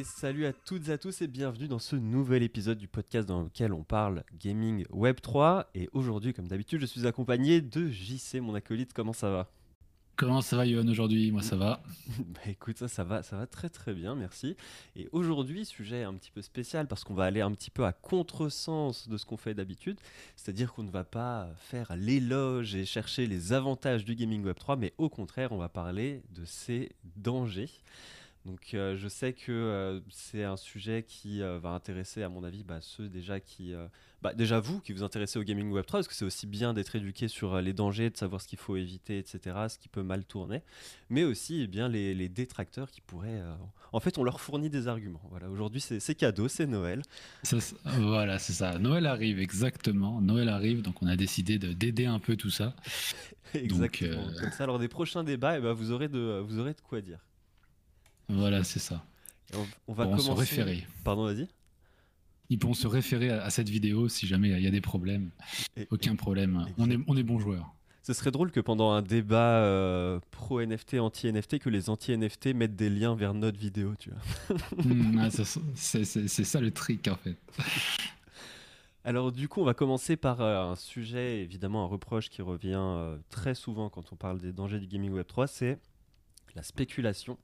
Et salut à toutes et à tous et bienvenue dans ce nouvel épisode du podcast dans lequel on parle gaming Web 3. Et aujourd'hui, comme d'habitude, je suis accompagné de JC, mon acolyte. Comment ça va? Comment ça va, Yohan, aujourd'hui? Moi, ça va. bah, écoute, ça, ça va, ça va très très bien, merci. Et aujourd'hui, sujet un petit peu spécial parce qu'on va aller un petit peu à contresens de ce qu'on fait d'habitude. C'est-à-dire qu'on ne va pas faire l'éloge et chercher les avantages du gaming Web 3, mais au contraire, on va parler de ses dangers. Donc euh, je sais que euh, c'est un sujet qui euh, va intéresser à mon avis bah, ceux déjà qui... bah, déjà vous qui vous intéressez au gaming web 3, parce que c'est aussi bien d'être éduqué sur les dangers, de savoir ce qu'il faut éviter, etc., ce qui peut mal tourner, mais aussi eh bien, les, détracteurs qui pourraient... En fait on leur fournit des arguments. Voilà, Aujourd'hui c'est cadeau, c'est Noël. voilà, c'est ça. Noël arrive, exactement. Noël arrive, donc on a décidé d'aider un peu tout ça. exactement. Donc, ça, lors des prochains débats, eh ben, vous, aurez de, vous aurez de quoi dire. Voilà, c'est ça. On, va commencer... se référer. Pardon, vas-y. Ils pourront se référer à, cette vidéo si jamais il y a des problèmes. Aucun problème. On est, on est bons joueurs. Ce serait drôle que pendant un débat euh, pro-NFT, anti-NFT, que les anti-NFT mettent des liens vers notre vidéo, tu vois. Hmm, ah, c'est ça le trick, en fait. Alors du coup, on va commencer par euh, un sujet, évidemment un reproche qui revient euh, très souvent quand on parle des dangers du gaming Web 3, c'est la spéculation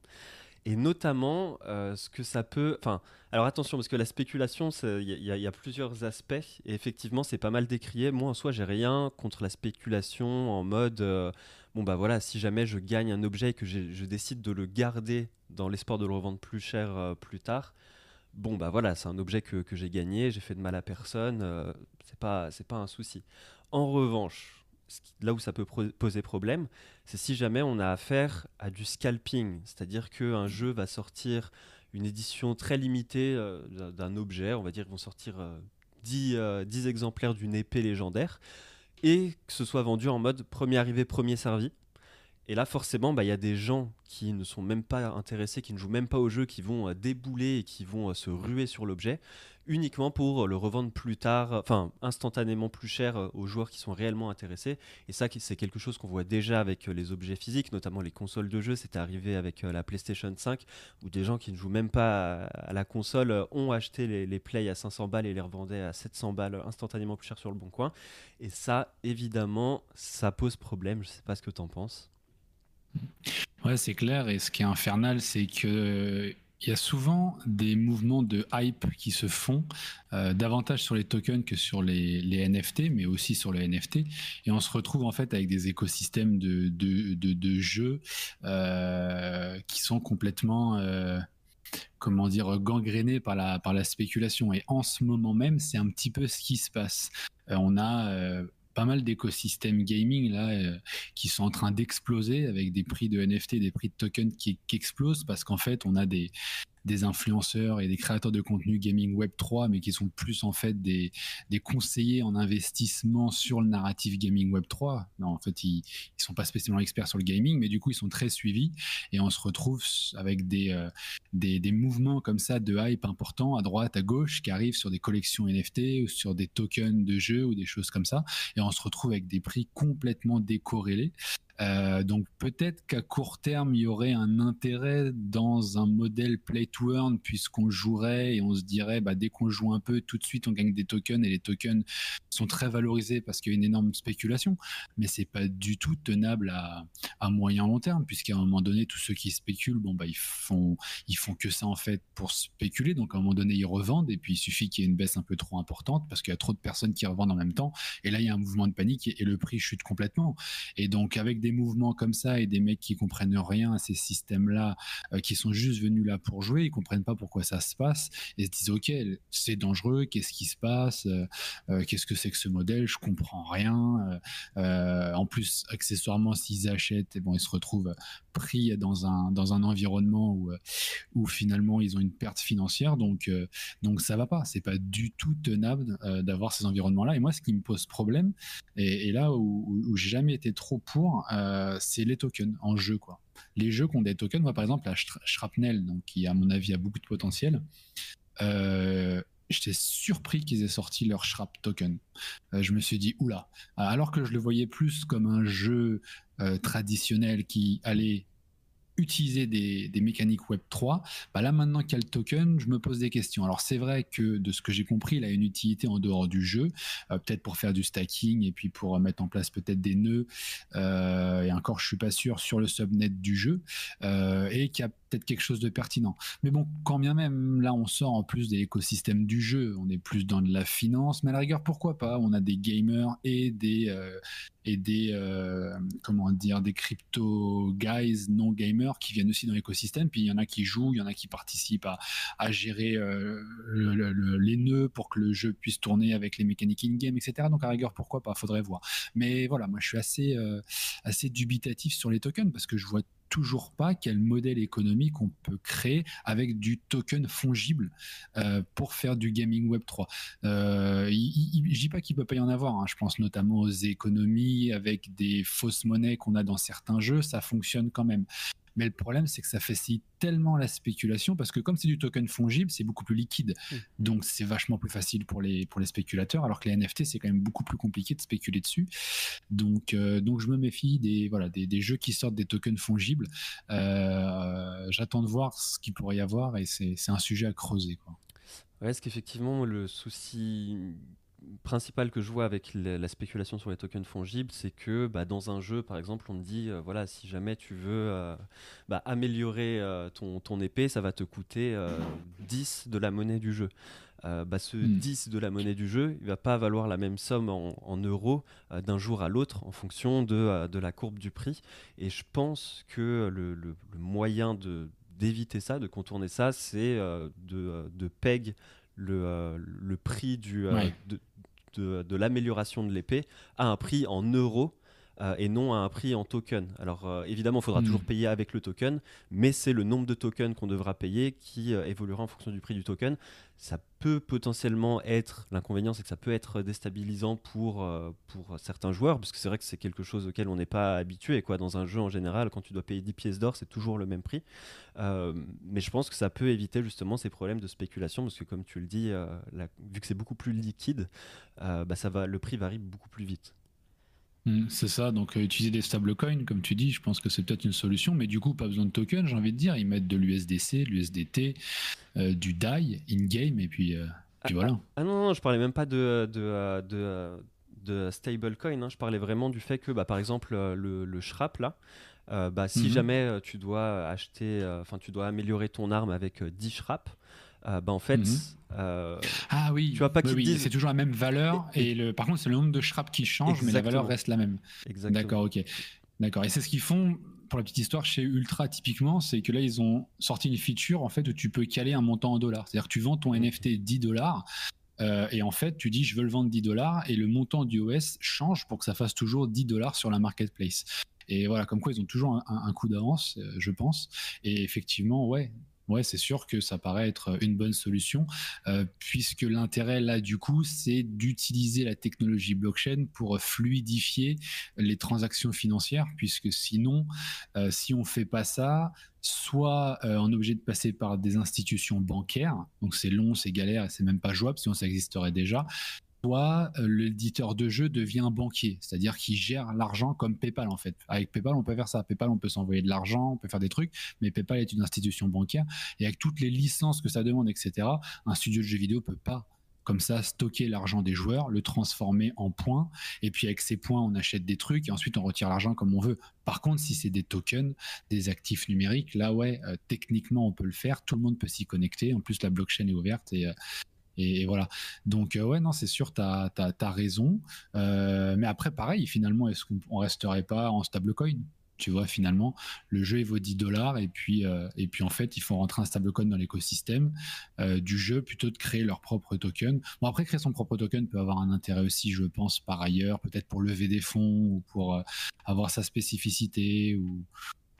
et notamment euh, ce que ça peut. Enfin, alors attention parce que la spéculation, il y, a plusieurs aspects et effectivement c'est pas mal décrié. Moi en soi j'ai rien contre la spéculation en mode euh, bon bah voilà si jamais je gagne un objet et que je décide de le garder dans l'espoir de le revendre plus cher euh, plus tard. Bon bah voilà c'est un objet que, que j'ai gagné, j'ai fait de mal à personne, c'est pas pas un souci. En revanche là où ça peut poser problème, c'est si jamais on a affaire à du scalping, c'est-à-dire qu'un jeu va sortir une édition très limitée euh, d'un objet, on va dire qu'ils vont sortir 10, euh, 10, euh, exemplaires d'une épée légendaire, et que ce soit vendu en mode premier arrivé, premier servi. Et là, forcément, bah, il y a des gens qui ne sont même pas intéressés, qui ne jouent même pas au jeu, qui vont débouler et qui vont se ruer sur l'objet uniquement pour le revendre plus tard, enfin instantanément plus cher euh, aux joueurs qui sont réellement intéressés. Et ça, c'est quelque chose qu'on voit déjà avec euh, les objets physiques, notamment les consoles de jeu. C'était arrivé avec euh, la PlayStation 5, où des gens qui ne jouent même pas à la console ont acheté les, les Play à 500 balles et les revendaient à 700 balles instantanément plus cher sur le bon coin. Et ça, évidemment, ça pose problème. Je sais pas ce que tu en penses. Ouais, c'est clair. Et ce qui est infernal, c'est que il y a souvent des mouvements de hype qui se font euh, davantage sur les tokens que sur les, NFT, mais aussi sur les NFT. Et on se retrouve en fait avec des écosystèmes de, jeux euh, qui sont complètement, euh, comment dire, par la, par la spéculation. Et en ce moment même, c'est un petit peu ce qui se passe. Euh, on a euh, pas mal d'écosystèmes gaming là euh, qui sont en train d'exploser avec des prix de NFT, des prix de tokens qui, qui explosent parce qu'en fait on a des des influenceurs et des créateurs de contenu gaming web 3, mais qui sont plus en fait des, conseillers en investissement sur le narratif gaming web 3. Non, en fait, ils, ils sont pas spécialement experts sur le gaming, mais du coup, ils sont très suivis et on se retrouve avec des, euh, mouvements comme ça de hype importants à droite, à gauche qui arrivent sur des collections NFT ou sur des tokens de jeux ou des choses comme ça. Et on se retrouve avec des prix complètement décorrélés. Euh, donc peut-être qu'à court terme, il y aurait un intérêt dans un modèle play to earn puisqu'on jouerait et on se dirait bah, dès qu'on joue un peu, tout de suite on gagne des tokens et les tokens sont très valorisés parce qu'il y a une énorme spéculation. Mais c'est pas du tout tenable à, à moyen long terme puisqu'à un moment donné, tous ceux qui spéculent, bah ils font ils font que ça en fait pour spéculer. Donc à un moment donné, ils revendent et puis il suffit qu'il y ait une baisse un peu trop importante parce qu'il y a trop de personnes qui revendent en même temps et là il y a un mouvement de panique et, et le prix chute complètement. Et donc avec des des mouvements comme ça et des mecs qui comprennent rien à ces systèmes-là, euh, qui sont juste venus là pour jouer, ils comprennent pas pourquoi ça se passe et se disent ok, c'est dangereux, qu'est-ce qui se passe, euh, euh, qu'est-ce que c'est que ce modèle, je comprends rien. en plus, accessoirement, s'ils achètent, et bon, ils se retrouvent pris dans un dans un environnement où finalement ils ont une perte financière, donc donc ça va pas, c'est pas du tout tenable d'avoir ces environnements-là. Et moi, ce qui me pose problème, et, là où, où, j'ai jamais été trop pour, euh, c'est les tokens en jeu quoi. Les jeux qui ont des tokens, moi par exemple la Shrapnel, donc qui à mon avis a beaucoup de potentiel. Euh, J'étais surpris qu'ils aient sorti leur Shrap token. Euh, je me suis dit oula, alors que je le voyais plus comme un jeu euh, traditionnel qui allait utiliser des, mécaniques Web 3, bah là maintenant qu'il y a le token, je me pose des questions. Alors c'est vrai que de ce que j'ai compris, il a une utilité en dehors du jeu, euh, peut-être pour faire du stacking et puis pour mettre en place peut-être des nœuds. Euh, et encore, je suis pas sûr sur le subnet du jeu euh, et qu'il y a peut-être quelque chose de pertinent. Mais bon, quand bien même là on sort en plus de l'écosystème du jeu, on est plus dans de la finance, mais à la rigueur pourquoi pas? On a des gamers et des et des euh, comment dire des crypto guys non gamers qui viennent aussi dans l'écosystème. Puis il y en a qui jouent, il y en a qui participent à, gérer euh, les nœuds pour que le jeu puisse tourner avec les mécaniques in-game, etc. Donc à rigueur, pourquoi pas? Faudrait voir. Mais voilà, moi je suis assez euh, assez dubitatif sur les tokens parce que je vois toujours pas quel modèle économique on peut créer avec du token fongible euh, pour faire du gaming web 3. Euh, je dis pas qu'il peut pas y en avoir. Hein. Je pense notamment aux économies avec des fausses monnaies qu'on a dans certains jeux. Ça fonctionne quand même. Mais le problème, c'est que ça facilite tellement la spéculation parce que comme c'est du token fongible, c'est beaucoup plus liquide. Mmh. Donc c'est vachement plus facile pour les, pour les spéculateurs, alors que les NFT, c'est quand même beaucoup plus compliqué de spéculer dessus. Donc, euh, donc je me méfie des, voilà, des, des, jeux qui sortent des tokens fongibles. Euh, j'attends de voir ce qu'il pourrait y avoir et c'est un sujet à creuser. Quoi. Ouais, est-ce qu'effectivement, le souci principal que je vois avec la, spéculation sur les tokens fongibles, c'est que bah, dans un jeu, par exemple, on te dit, euh, voilà, si jamais tu veux euh, bah, améliorer ton, ton, épée, ça va te coûter 10 de la monnaie du jeu. Bah, ce 10 hmm. de la monnaie du jeu, il va pas valoir la même somme en, euros d'un jour à l'autre en fonction de, de, la courbe du prix. Et je pense que le, le, moyen de d'éviter ça, de contourner ça, c'est de, de peg le, le prix du, de, de, l'amélioration de l'épée à un prix en euros euh, et non à un prix en token. Alors euh, évidemment, il faudra hmm. toujours payer avec le token, mais c'est le nombre de tokens qu'on devra payer qui euh, évoluera en fonction du prix du token. Ça peut potentiellement être, l'inconvénient c'est que ça peut être déstabilisant pour, pour certains joueurs, parce que c'est vrai que c'est quelque chose auquel on n'est pas habitué. Quoi. Dans un jeu en général, quand tu dois payer 10 pièces d'or, c'est toujours le même prix. mais je pense que ça peut éviter justement ces problèmes de spéculation, parce que comme tu le dis, vu que c'est beaucoup plus liquide, bah, ça va, le prix varie beaucoup plus vite. Mm, c'est ça, donc euh, utiliser des stablecoins, comme tu dis, je pense que c'est peut-être une solution, mais du coup, pas besoin de token, j'ai envie de dire. Ils mettent de l'USDC, de l'USDT, euh, du DAI in-game, et puis, euh, ah, voilà. Ah, non, non, je parlais même pas de, de, de, de stablecoin, hein. je parlais vraiment du fait que, bah, par exemple, le, le Shrap, là, bah, si mhm. jamais tu dois acheter, enfin, tu dois améliorer ton arme avec 10 Shrap, bah, en fait, mhm. Euh, ah oui, tu vois pas qu'ils c'est toujours la même valeur et, le, par contre c'est le nombre de scraps qui change, mais la valeur reste la même. D'accord, ok. D'accord. Et c'est ce qu'ils font pour la petite histoire chez Ultra typiquement, c'est que là ils ont sorti une feature en fait où tu peux caler un montant en dollars. C'est-à-dire que tu vends ton NFT 10 dollars. Euh, et en fait, tu dis je veux le vendre 10 dollars et le montant du OS change pour que ça fasse toujours 10 dollars sur la marketplace. Et voilà, comme quoi ils ont toujours un, coup d'avance, euh, je pense. Et effectivement, ouais, Ouais, c'est sûr que ça paraît être une bonne solution, euh, puisque l'intérêt là du coup, c'est d'utiliser la technologie blockchain pour fluidifier les transactions financières, puisque sinon, euh, si on fait pas ça, soit euh, on est obligé de passer par des institutions bancaires, donc c'est long, c'est galère c'est même pas jouable, sinon ça existerait déjà, euh, l'éditeur de jeu devient banquier, c'est-à-dire qu'il gère l'argent comme PayPal en fait. Avec PayPal, on peut faire ça. PayPal, on peut s'envoyer de l'argent, on peut faire des trucs, mais PayPal est une institution bancaire et avec toutes les licences que ça demande, etc. Un studio de jeux vidéo peut pas comme ça stocker l'argent des joueurs, le transformer en points, et puis avec ces points, on achète des trucs, et ensuite on retire l'argent comme on veut. Par contre, si c'est des tokens, des actifs numériques, là ouais, euh, techniquement on peut le faire, tout le monde peut s'y connecter, en plus la blockchain est ouverte, et, euh, et, voilà. Donc, euh, ouais, non, c'est sûr, tu as, raison. Euh, mais après, pareil, finalement, est-ce qu'on resterait pas en stablecoin tu vois, finalement, le jeu vaut 10 dollars et puis euh, et puis en fait, ils font rentrer un stablecoin dans l'écosystème du jeu plutôt de créer leur propre token. Bon après, créer son propre token peut avoir un intérêt aussi, je pense, par ailleurs, peut-être pour lever des fonds ou pour avoir sa spécificité ou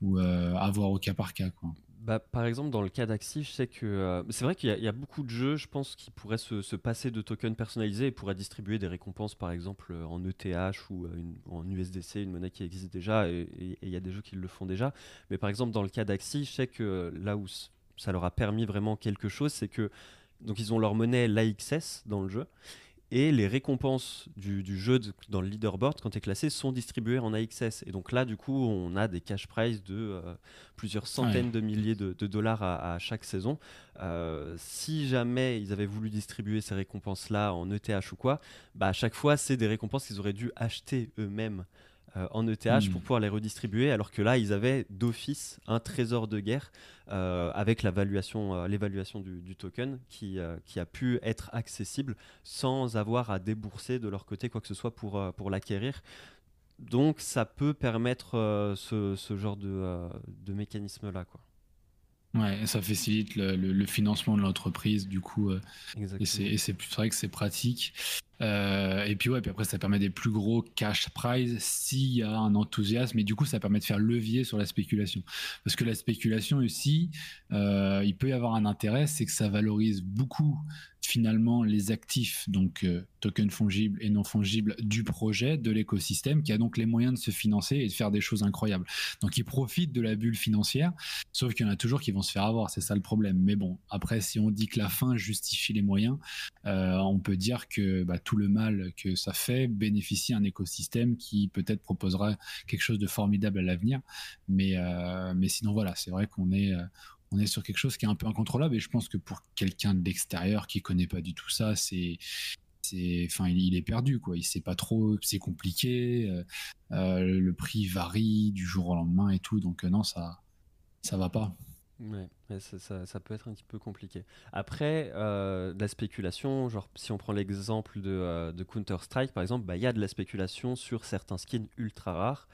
ou avoir au cas par cas. Quoi. Bah, par exemple, dans le cas d'Axi, je sais que euh, c'est vrai qu'il y, a beaucoup de jeux, je pense, qui pourraient se, passer de tokens personnalisés et pourraient distribuer des récompenses, par exemple, euh, en ETH ou euh, en USDC, une monnaie qui existe déjà, et il y a des jeux qui le font déjà. Mais par exemple, dans le cas d'Axi, je sais que là où ça leur a permis vraiment quelque chose, c'est que donc ils ont leur monnaie l'AXS dans le jeu et les récompenses du, jeu dans le leaderboard, quand tu es classé, sont distribuées en AXS. Et donc là, du coup, on a des cash prizes de euh, plusieurs centaines de milliers de, dollars à, chaque saison. Euh, si jamais ils avaient voulu distribuer ces récompenses-là en ETH ou quoi, bah, à chaque fois, c'est des récompenses qu'ils auraient dû acheter eux-mêmes euh, en ETH hmm. pour pouvoir les redistribuer, alors que là, ils avaient d'office un trésor de guerre euh, avec euh, l'évaluation du, token qui, qui, a pu être accessible sans avoir à débourser de leur côté quoi que ce soit pour, pour l'acquérir. Donc ça peut permettre ce, ce, genre de, de mécanisme-là. Quoi. Ouais, ça facilite le, financement de l'entreprise, du coup. et c'est vrai que c'est pratique. Euh, et puis ouais, puis après ça permet des plus gros cash prize s'il y a un enthousiasme et du coup ça permet de faire levier sur la spéculation. Parce que la spéculation aussi, euh, il peut y avoir un intérêt, c'est que ça valorise beaucoup finalement les actifs, donc euh, tokens fongibles et non fongibles du projet, de l'écosystème, qui a donc les moyens de se financer et de faire des choses incroyables. Donc il profite de la bulle financière, sauf qu'il y en a toujours qui vont se faire avoir, c'est ça le problème. Mais bon, après si on dit que la fin justifie les moyens, on peut dire que bah, tout le mal que ça fait bénéficie un écosystème qui peut-être proposera quelque chose de formidable à l'avenir. Mais, euh, mais sinon, voilà, c'est vrai qu'on est, euh, on est sur quelque chose qui est un peu incontrôlable. Et je pense que pour quelqu'un de l'extérieur qui connaît pas du tout ça, c'est enfin il, est perdu quoi il sait pas trop c'est compliqué euh, le prix varie du jour au lendemain et tout donc non ça ça va pas Ouais, ça, peut être un petit peu compliqué. Après, euh, la spéculation, genre si on prend l'exemple de, euh, Counter-Strike par exemple, bah, il y a de la spéculation sur certains skins ultra rares.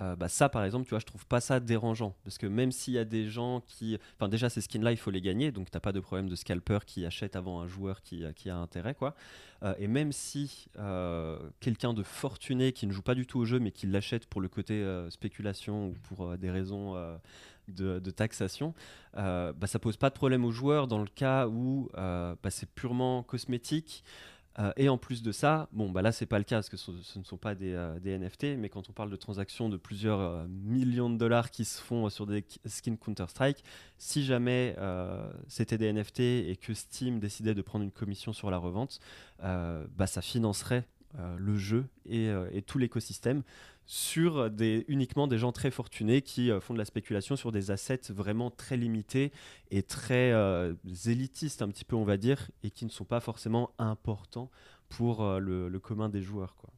Euh, bah, ça par exemple, tu vois, je trouve pas ça dérangeant parce que même s'il y a des gens qui. Enfin, déjà, ces skins-là, il faut les gagner donc t'as pas de problème de scalper qui achète avant un joueur qui, qui a intérêt, quoi. et même si quelqu'un de fortuné qui ne joue pas du tout au jeu mais qui l'achète pour le côté spéculation ou pour des raisons de, taxation, euh, bah, ça pose pas de problème aux joueurs dans le cas où euh, bah, c'est purement cosmétique. Euh, et en plus de ça, bon, bah là, c'est pas le cas parce que ce, ne sont pas des, NFT, mais quand on parle de transactions de plusieurs millions de dollars qui se font sur des skins Counter-Strike, si jamais c'était des NFT et que Steam décidait de prendre une commission sur la revente, bah, ça financerait le jeu et tout l'écosystème sur des, uniquement des gens très fortunés qui euh, font de la spéculation sur des assets vraiment très limités et très euh, élitistes un petit peu on va dire et qui ne sont pas forcément importants pour euh, le, commun des joueurs quoi.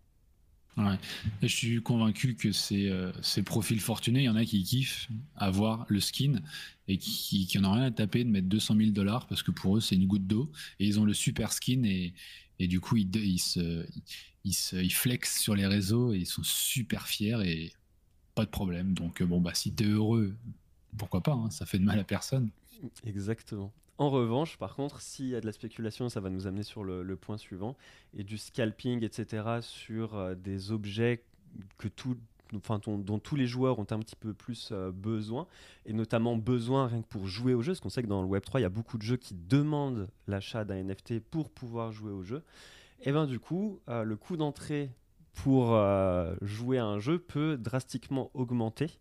Je suis convaincu que ces, ces, profils fortunés, il y en a qui kiffent avoir le skin et qui, qui ont rien à taper de mettre 200 000 dollars parce que pour eux c'est une goutte d'eau et ils ont le super skin et, et du coup ils, ils se, ils, se, flexent sur les réseaux et ils sont super fiers et pas de problème. Donc euh, bon bah si t'es heureux, pourquoi pas, hein, ça fait de mal à personne. Exactement. En revanche, par contre, s'il y a de la spéculation, ça va nous amener sur le, point suivant, et du scalping, etc., sur euh, des objets que tout, enfin, dont tous les joueurs ont un petit peu plus euh, besoin, et notamment besoin rien que pour jouer au jeu, parce qu'on sait que dans le Web3, il y a beaucoup de jeux qui demandent l'achat d'un NFT pour pouvoir jouer au jeu et ben du coup, euh, le coût d'entrée pour euh, jouer à un jeu peut drastiquement augmenter.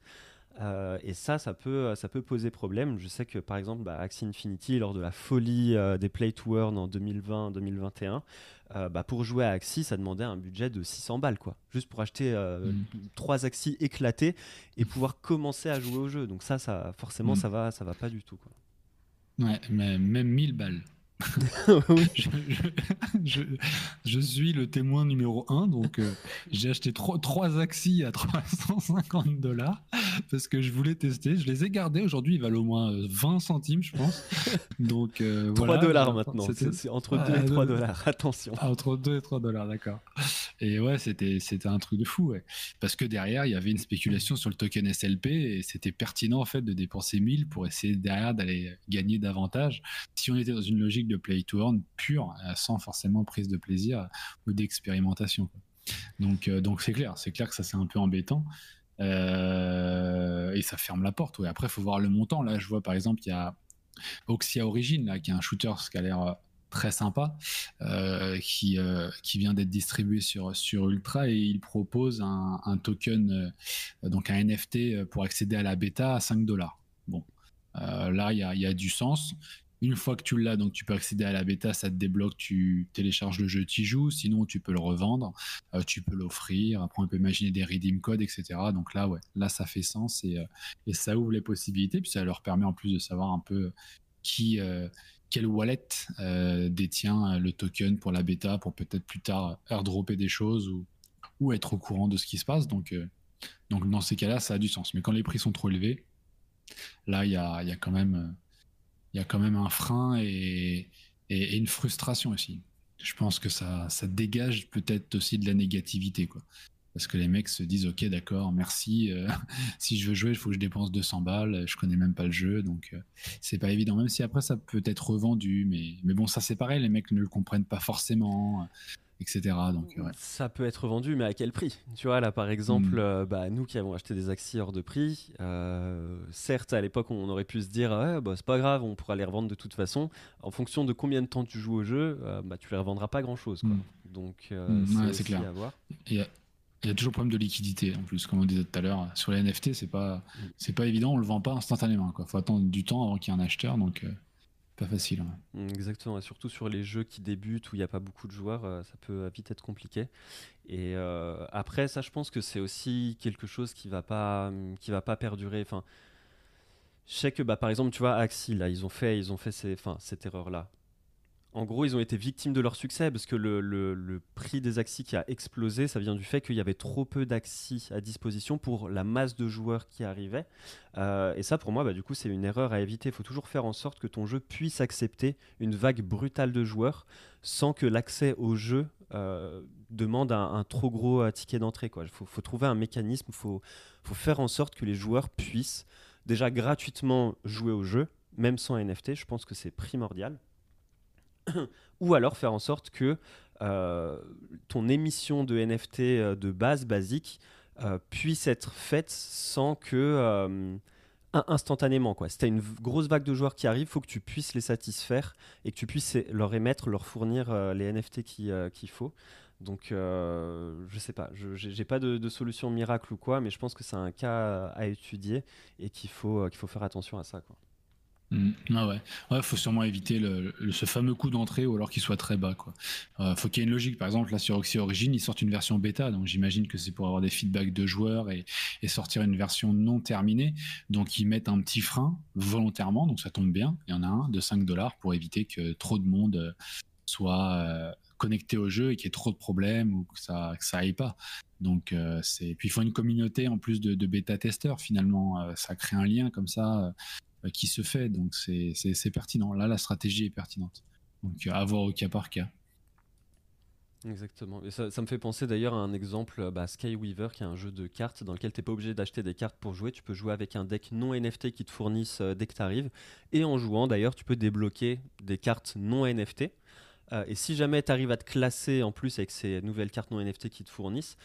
Euh, et ça, ça peut, ça peut poser problème. Je sais que par exemple, bah, Axie Infinity, lors de la folie des Play to Earn en 2020-2021, bah, pour jouer à Axie, ça demandait un budget de 600 balles, quoi. Juste pour acheter mm. trois Axie éclatés et pouvoir commencer à jouer au jeu. Donc ça, ça forcément, mm. ça va, ça va pas du tout, quoi. Ouais, mais même 1000 balles. je, suis le témoin numéro 1, donc euh, j'ai acheté trois, trois Axi à 350 dollars parce que je voulais tester. Je les ai gardés. Aujourd'hui, ils valent au moins 20 euh, centimes, je pense. Donc, euh, 3 dollars maintenant. C'est entre 2 et 3 dollars. Attention. Ah, entre 2 et 3 dollars, d'accord. Et ouais, c'était un truc de fou. Parce que derrière, il y avait une spéculation sur le token SLP et c'était pertinent en fait de dépenser 1000 pour essayer derrière d'aller gagner davantage. Si on était dans une logique de play to earn pure, euh, sans forcément prise de plaisir ou d'expérimentation. Donc, euh, donc c'est clair, c'est clair que ça c'est un peu embêtant. Euh, et ça ferme la porte. Ouais. Après, faut voir le montant. Là, je vois par exemple, il y a Oxia Origin, là, qui est un shooter qui a l'air très sympa, qui, qui vient d'être distribué sur, sur Ultra et il propose un, un token, donc un NFT pour accéder à la bêta à 5 dollars. Bon, là, il y a, y a, du sens. une fois que tu l'as, donc tu peux accéder à la bêta, ça te débloque, tu télécharges le jeu, tu joues. Sinon, tu peux le revendre, euh, tu peux l'offrir. Après, on peut imaginer des redeem codes, etc. Donc là, ouais, là, ça fait sens et, euh, et, ça ouvre les possibilités. Puis ça leur permet en plus de savoir un peu qui, euh, quelle wallet détient le token pour la bêta, pour peut-être plus tard airdropper des choses ou, être au courant de ce qui se passe. Donc, donc dans ces cas-là, ça a du sens. Mais quand les prix sont trop élevés, là, il y a, quand même un frein et, et, une frustration aussi. Je pense que ça, ça dégage peut-être aussi de la négativité, quoi. Parce que les mecs se disent, ok, d'accord, merci. Euh, si je veux jouer, il faut que je dépense 200 balles. Je connais même pas le jeu, donc euh, c'est pas évident. Même si après ça peut être revendu, mais, mais bon, ça c'est pareil. Les mecs ne le comprennent pas forcément etc. Donc, Ça peut être vendu, mais à quel prix? Tu vois, là, par exemple, hmm. euh, bah, nous qui avons acheté des actions hors de prix, euh, certes, à l'époque, on aurait pu se dire, ouais, bah, c'est pas grave, on pourra les revendre de toute façon. En fonction de combien de temps tu joues au jeu, euh, bah, tu les revendras pas grand-chose. Hmm. Donc, hmm, c'est clair. Il y, a, toujours problème de liquidité, en plus, comme on disait tout à l'heure. Sur les NFT, c'est pas, c'est pas évident, on le vend pas instantanément. Il faut attendre du temps avant qu'il y ait un acheteur. Donc, pas facile. Mm, exactement, et surtout sur les jeux qui débutent où il n'y a pas beaucoup de joueurs, euh, ça peut vite être compliqué. Et euh, après, ça, je pense que c'est aussi quelque chose qui va pas, qui va pas perdurer. Enfin, je sais que, bah, par exemple, tu vois, Axi, là, ils ont fait, ils ont fait ces, cette erreur-là en gros, ils ont été victimes de leur succès parce que le, prix des Axis qui a explosé, ça vient du fait qu'il y avait trop peu d'Axis à disposition pour la masse de joueurs qui arrivaient. Euh, et ça, pour moi, bah, du coup, c'est une erreur à éviter. Il faut toujours faire en sorte que ton jeu puisse accepter une vague brutale de joueurs sans que l'accès au jeu euh, demande un, trop gros euh, ticket d'entrée. Il faut, trouver un mécanisme, il faut, faut faire en sorte que les joueurs puissent déjà gratuitement jouer au jeu, même sans NFT. Je pense que c'est primordial. ou alors faire en sorte que euh, ton émission de NFT euh, de base basique euh, puisse être faite sans que instantanément quoi. Si tu as une grosse vague de joueurs qui arrivent, il faut que tu puisses les satisfaire et que tu puisses leur émettre, leur fournir les NFT qu'il faut. Donc, je sais pas, je n'ai pas de, de, solution miracle ou quoi, mais je pense que c'est un cas à étudier et qu'il faut, qu'il faut faire attention à ça. Quoi. Mm. Ah ouais, faut sûrement éviter le, ce fameux coup d'entrée ou alors qu'il soit très bas quoi. Euh, faut qu'il y ait une logique. Par exemple, là sur Oxy Origin, ils sortent une version bêta, donc j'imagine que c'est pour avoir des feedbacks de joueurs et, et, sortir une version non terminée. Donc ils mettent un petit frein volontairement, donc ça tombe bien. Il y en a un de 5 dollars pour éviter que trop de monde euh, soit euh, connecté au jeu et qu'il y ait trop de problèmes ou que ça que ça aille pas. Donc c'est puis il faut une communauté en plus de, de bêta testeurs finalement. Ça crée un lien comme ça qui se fait. Donc c'est pertinent. Là, la stratégie est pertinente. Donc à voir au cas par cas. Exactement. Ça, me fait penser d'ailleurs à un exemple, bah, Skyweaver, qui est un jeu de cartes dans lequel tu n'es pas obligé d'acheter des cartes pour jouer. Tu peux jouer avec un deck non NFT qui te fournissent euh, dès que tu arrives. Et en jouant, d'ailleurs, tu peux débloquer des cartes non NFT. Euh, et si jamais tu arrives à te classer en plus avec ces nouvelles cartes non NFT qui te fournissent,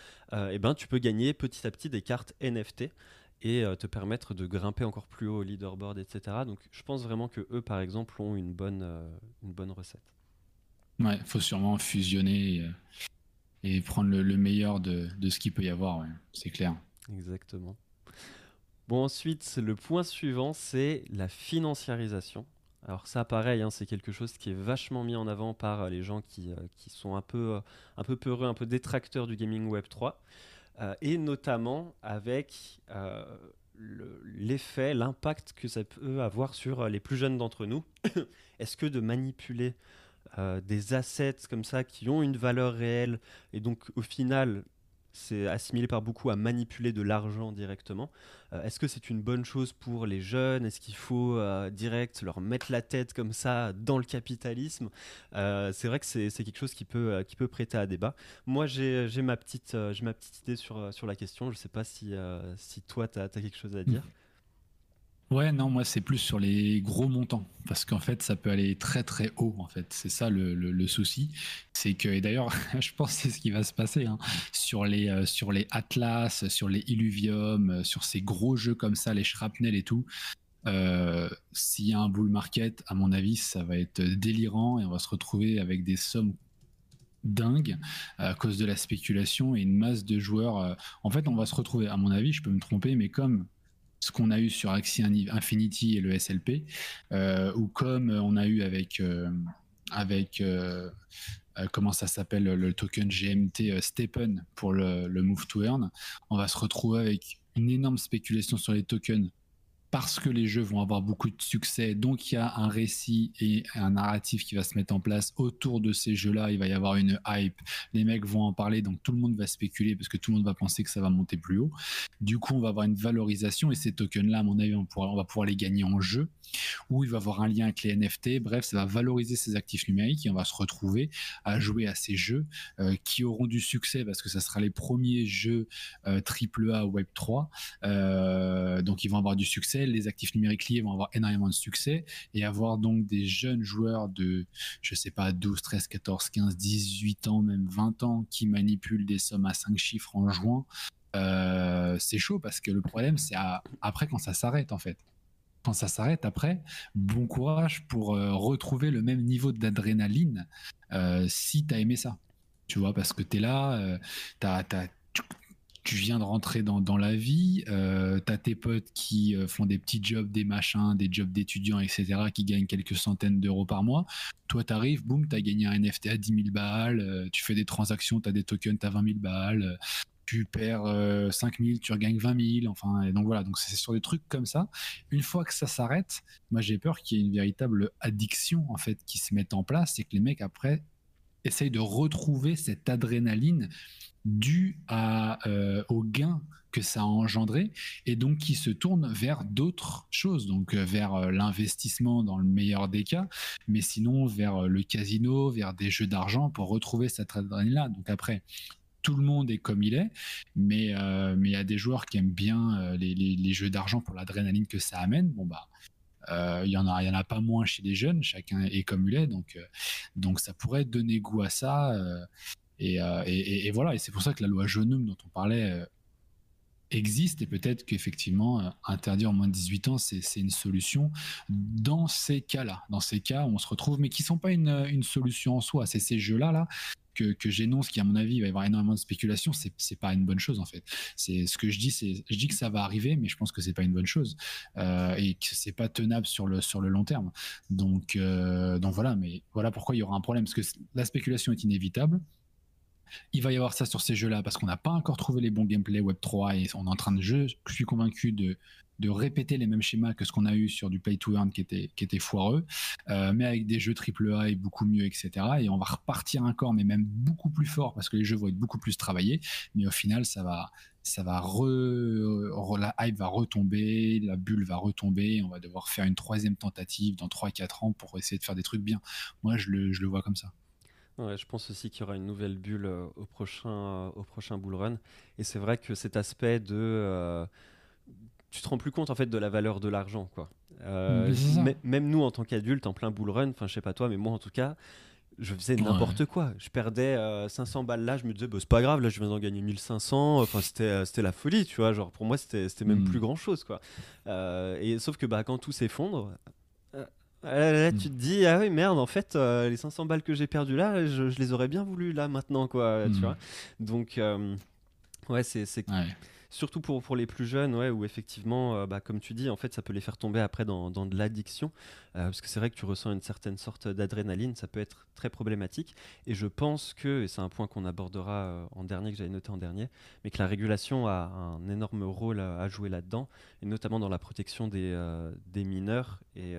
et ben, tu peux gagner petit à petit des cartes NFT et euh, te permettre de grimper encore plus haut au leaderboard, etc. Donc je pense vraiment que eux, par exemple, ont une bonne, euh, une bonne recette. Ouais, il faut sûrement fusionner euh, et, prendre le, meilleur de, de ce qu'il peut y avoir, c'est clair. Exactement. Bon, ensuite, le point suivant, c'est la financiarisation. Alors ça, pareil, hein, c'est quelque chose qui est vachement mis en avant par les gens qui, qui sont un peu, un peu peureux, un peu détracteurs du gaming Web 3. Euh, et notamment avec euh, l'effet, l'impact que ça peut avoir sur euh, les plus jeunes d'entre nous. Est-ce que de manipuler des assets comme ça qui ont une valeur réelle et donc au final c'est assimilé par beaucoup à manipuler de l'argent directement. Euh, est-ce que c'est une bonne chose pour les jeunes? Est-ce qu'il faut euh, direct leur mettre la tête comme ça dans le capitalisme? Euh, C'est vrai que c'est quelque chose qui peut, qui peut prêter à débat. Moi, j'ai ma, petite, ma petite idée sur, sur la question. Je ne sais pas si, si toi, tu as, quelque chose à dire. Ouais, non, moi c'est plus sur les gros montants parce qu'en fait ça peut aller très très haut en fait. C'est ça le, souci, c'est que et d'ailleurs je pense que c'est ce qui va se passer hein. sur les euh, sur les Atlas, sur les Illuvium, euh, sur ces gros jeux comme ça, les Shrapnel et tout. Euh, s'il y a un bull market, à mon avis, ça va être délirant et on va se retrouver avec des sommes dingues à cause de la spéculation et une masse de joueurs. En fait, on va se retrouver, à mon avis, je peux me tromper, mais comme ce qu'on a eu sur Axie Infinity et le SLP, ou comme on a eu avec avec comment ça s'appelle le token GMT Stepen pour le, Move to Earn, on va se retrouver avec une énorme spéculation sur les tokens parce que les jeux vont avoir beaucoup de succès, donc il y a un récit et un narratif qui va se mettre en place autour de ces jeux-là. Il va y avoir une hype, les mecs vont en parler, donc tout le monde va spéculer parce que tout le monde va penser que ça va monter plus haut. Du coup, on va avoir une valorisation et ces tokens-là, à mon avis, on, va pouvoir les gagner en jeu, ou il va avoir un lien avec les NFT. Bref, ça va valoriser ces actifs numériques et on va se retrouver à jouer à ces jeux euh, qui auront du succès parce que ça sera les premiers jeux AAA Web 3. Euh, donc ils vont avoir du succès les actifs numériques liés vont avoir énormément de succès et avoir donc des jeunes joueurs de, je sais pas, 12, 13, 14, 15, 18 ans, même 20 ans qui manipulent des sommes à 5 chiffres en jouant, euh, c'est chaud parce que le problème, c'est après quand ça s'arrête en fait. Quand ça s'arrête après, bon courage pour euh, retrouver le même niveau d'adrénaline euh, si tu as aimé ça. Tu vois, parce que tu es là, tu as, tu viens de rentrer dans, la vie, euh, tu as tes potes qui euh, font des petits jobs, des machins, des jobs d'étudiants, etc., qui gagnent quelques centaines d'euros par mois. Toi, tu arrives, boum, tu as gagné un NFT à 10 000 balles, euh, tu fais des transactions, tu as des tokens, tu as 20 000 balles, tu perds 5 000, tu regagnes 20 000, enfin, et donc voilà, donc c'est sur des trucs comme ça. Une fois que ça s'arrête, moi j'ai peur qu'il y ait une véritable addiction, en fait, qui se mette en place et que les mecs, après, essayent de retrouver cette adrénaline dû à, euh, au gain que ça a engendré et donc qui se tourne vers d'autres choses, donc euh, vers euh, l'investissement dans le meilleur des cas, mais sinon vers le casino, vers des jeux d'argent pour retrouver cette adrénaline-là. Donc après, tout le monde est comme il est, mais mais il y a des joueurs qui aiment bien les, les, jeux d'argent pour l'adrénaline que ça amène. Bon bah il y en a, il y en a pas moins chez les jeunes. Chacun est comme il est, donc donc ça pourrait donner goût à ça. Euh, et, voilà, et c'est pour ça que la loi Jeunum dont on parlait euh, existe et peut-être qu'effectivement euh, interdire en moins de 18 ans c'est une solution. Dans ces cas-là dans ces cas où on se retrouve mais qui sont pas une, solution en soi. C'est ces jeux-là là que, j'énonce qui à mon avis il va y avoir énormément de spéculation c'est pas une bonne chose en fait. C'est ce que je dis c'est je dis que ça va arriver mais je pense que c'est pas une bonne chose et que c'est pas tenable sur le sur le long terme. Donc donc voilà mais voilà pourquoi il y aura un problème parce que la spéculation est inévitable il va y avoir ça sur ces jeux-là parce qu'on n'a pas encore trouvé les bons gameplay Web 3 et on est en train de jouer. Je suis convaincu de, de répéter les mêmes schémas que ce qu'on a eu sur du Play to Earn qui était, qui était foireux, euh, mais avec des jeux AAA et beaucoup mieux, etc. Et on va repartir encore, mais même beaucoup plus fort parce que les jeux vont être beaucoup plus travaillés. Mais au final, ça va, ça va re, la hype va retomber, la bulle va retomber, on va devoir faire une troisième tentative dans 3-4 ans pour essayer de faire des trucs bien. Moi, je le, je le vois comme ça je pense aussi qu'il y aura une nouvelle bulle euh, au, prochain, euh, au prochain bull run. Et c'est vrai que cet aspect de. Euh, tu te rends plus compte en fait de la valeur de l'argent. quoi. même nous, en tant qu'adultes, en plein bull run, enfin, je sais pas toi, mais moi en tout cas, je faisais n'importe quoi. Je perdais 500 balles là, je me disais, bah, c'est pas grave, là je viens d'en gagner 1500. Enfin, c'était, c'était la folie, tu vois. Genre, pour moi, c'était, c'était même mm. plus grand chose, quoi. et sauf que bah, quand tout s'effondre, Là, tu te dis, ah oui, merde, en fait, euh, les 500 balles que j'ai perdues là, je, les aurais bien voulu là maintenant, quoi, tu hmm. vois. Donc, euh, ouais, c'est surtout pour, pour les plus jeunes, ouais, où effectivement, euh, bah, comme tu dis, en fait, ça peut les faire tomber après dans, dans de l'addiction, euh, parce que c'est vrai que tu ressens une certaine sorte d'adrénaline, ça peut être très problématique. Et je pense que, et c'est un point qu'on abordera euh, en dernier, que j'avais noté en dernier, mais que la régulation a un énorme rôle à, jouer là-dedans, et notamment dans la protection des, des mineurs, et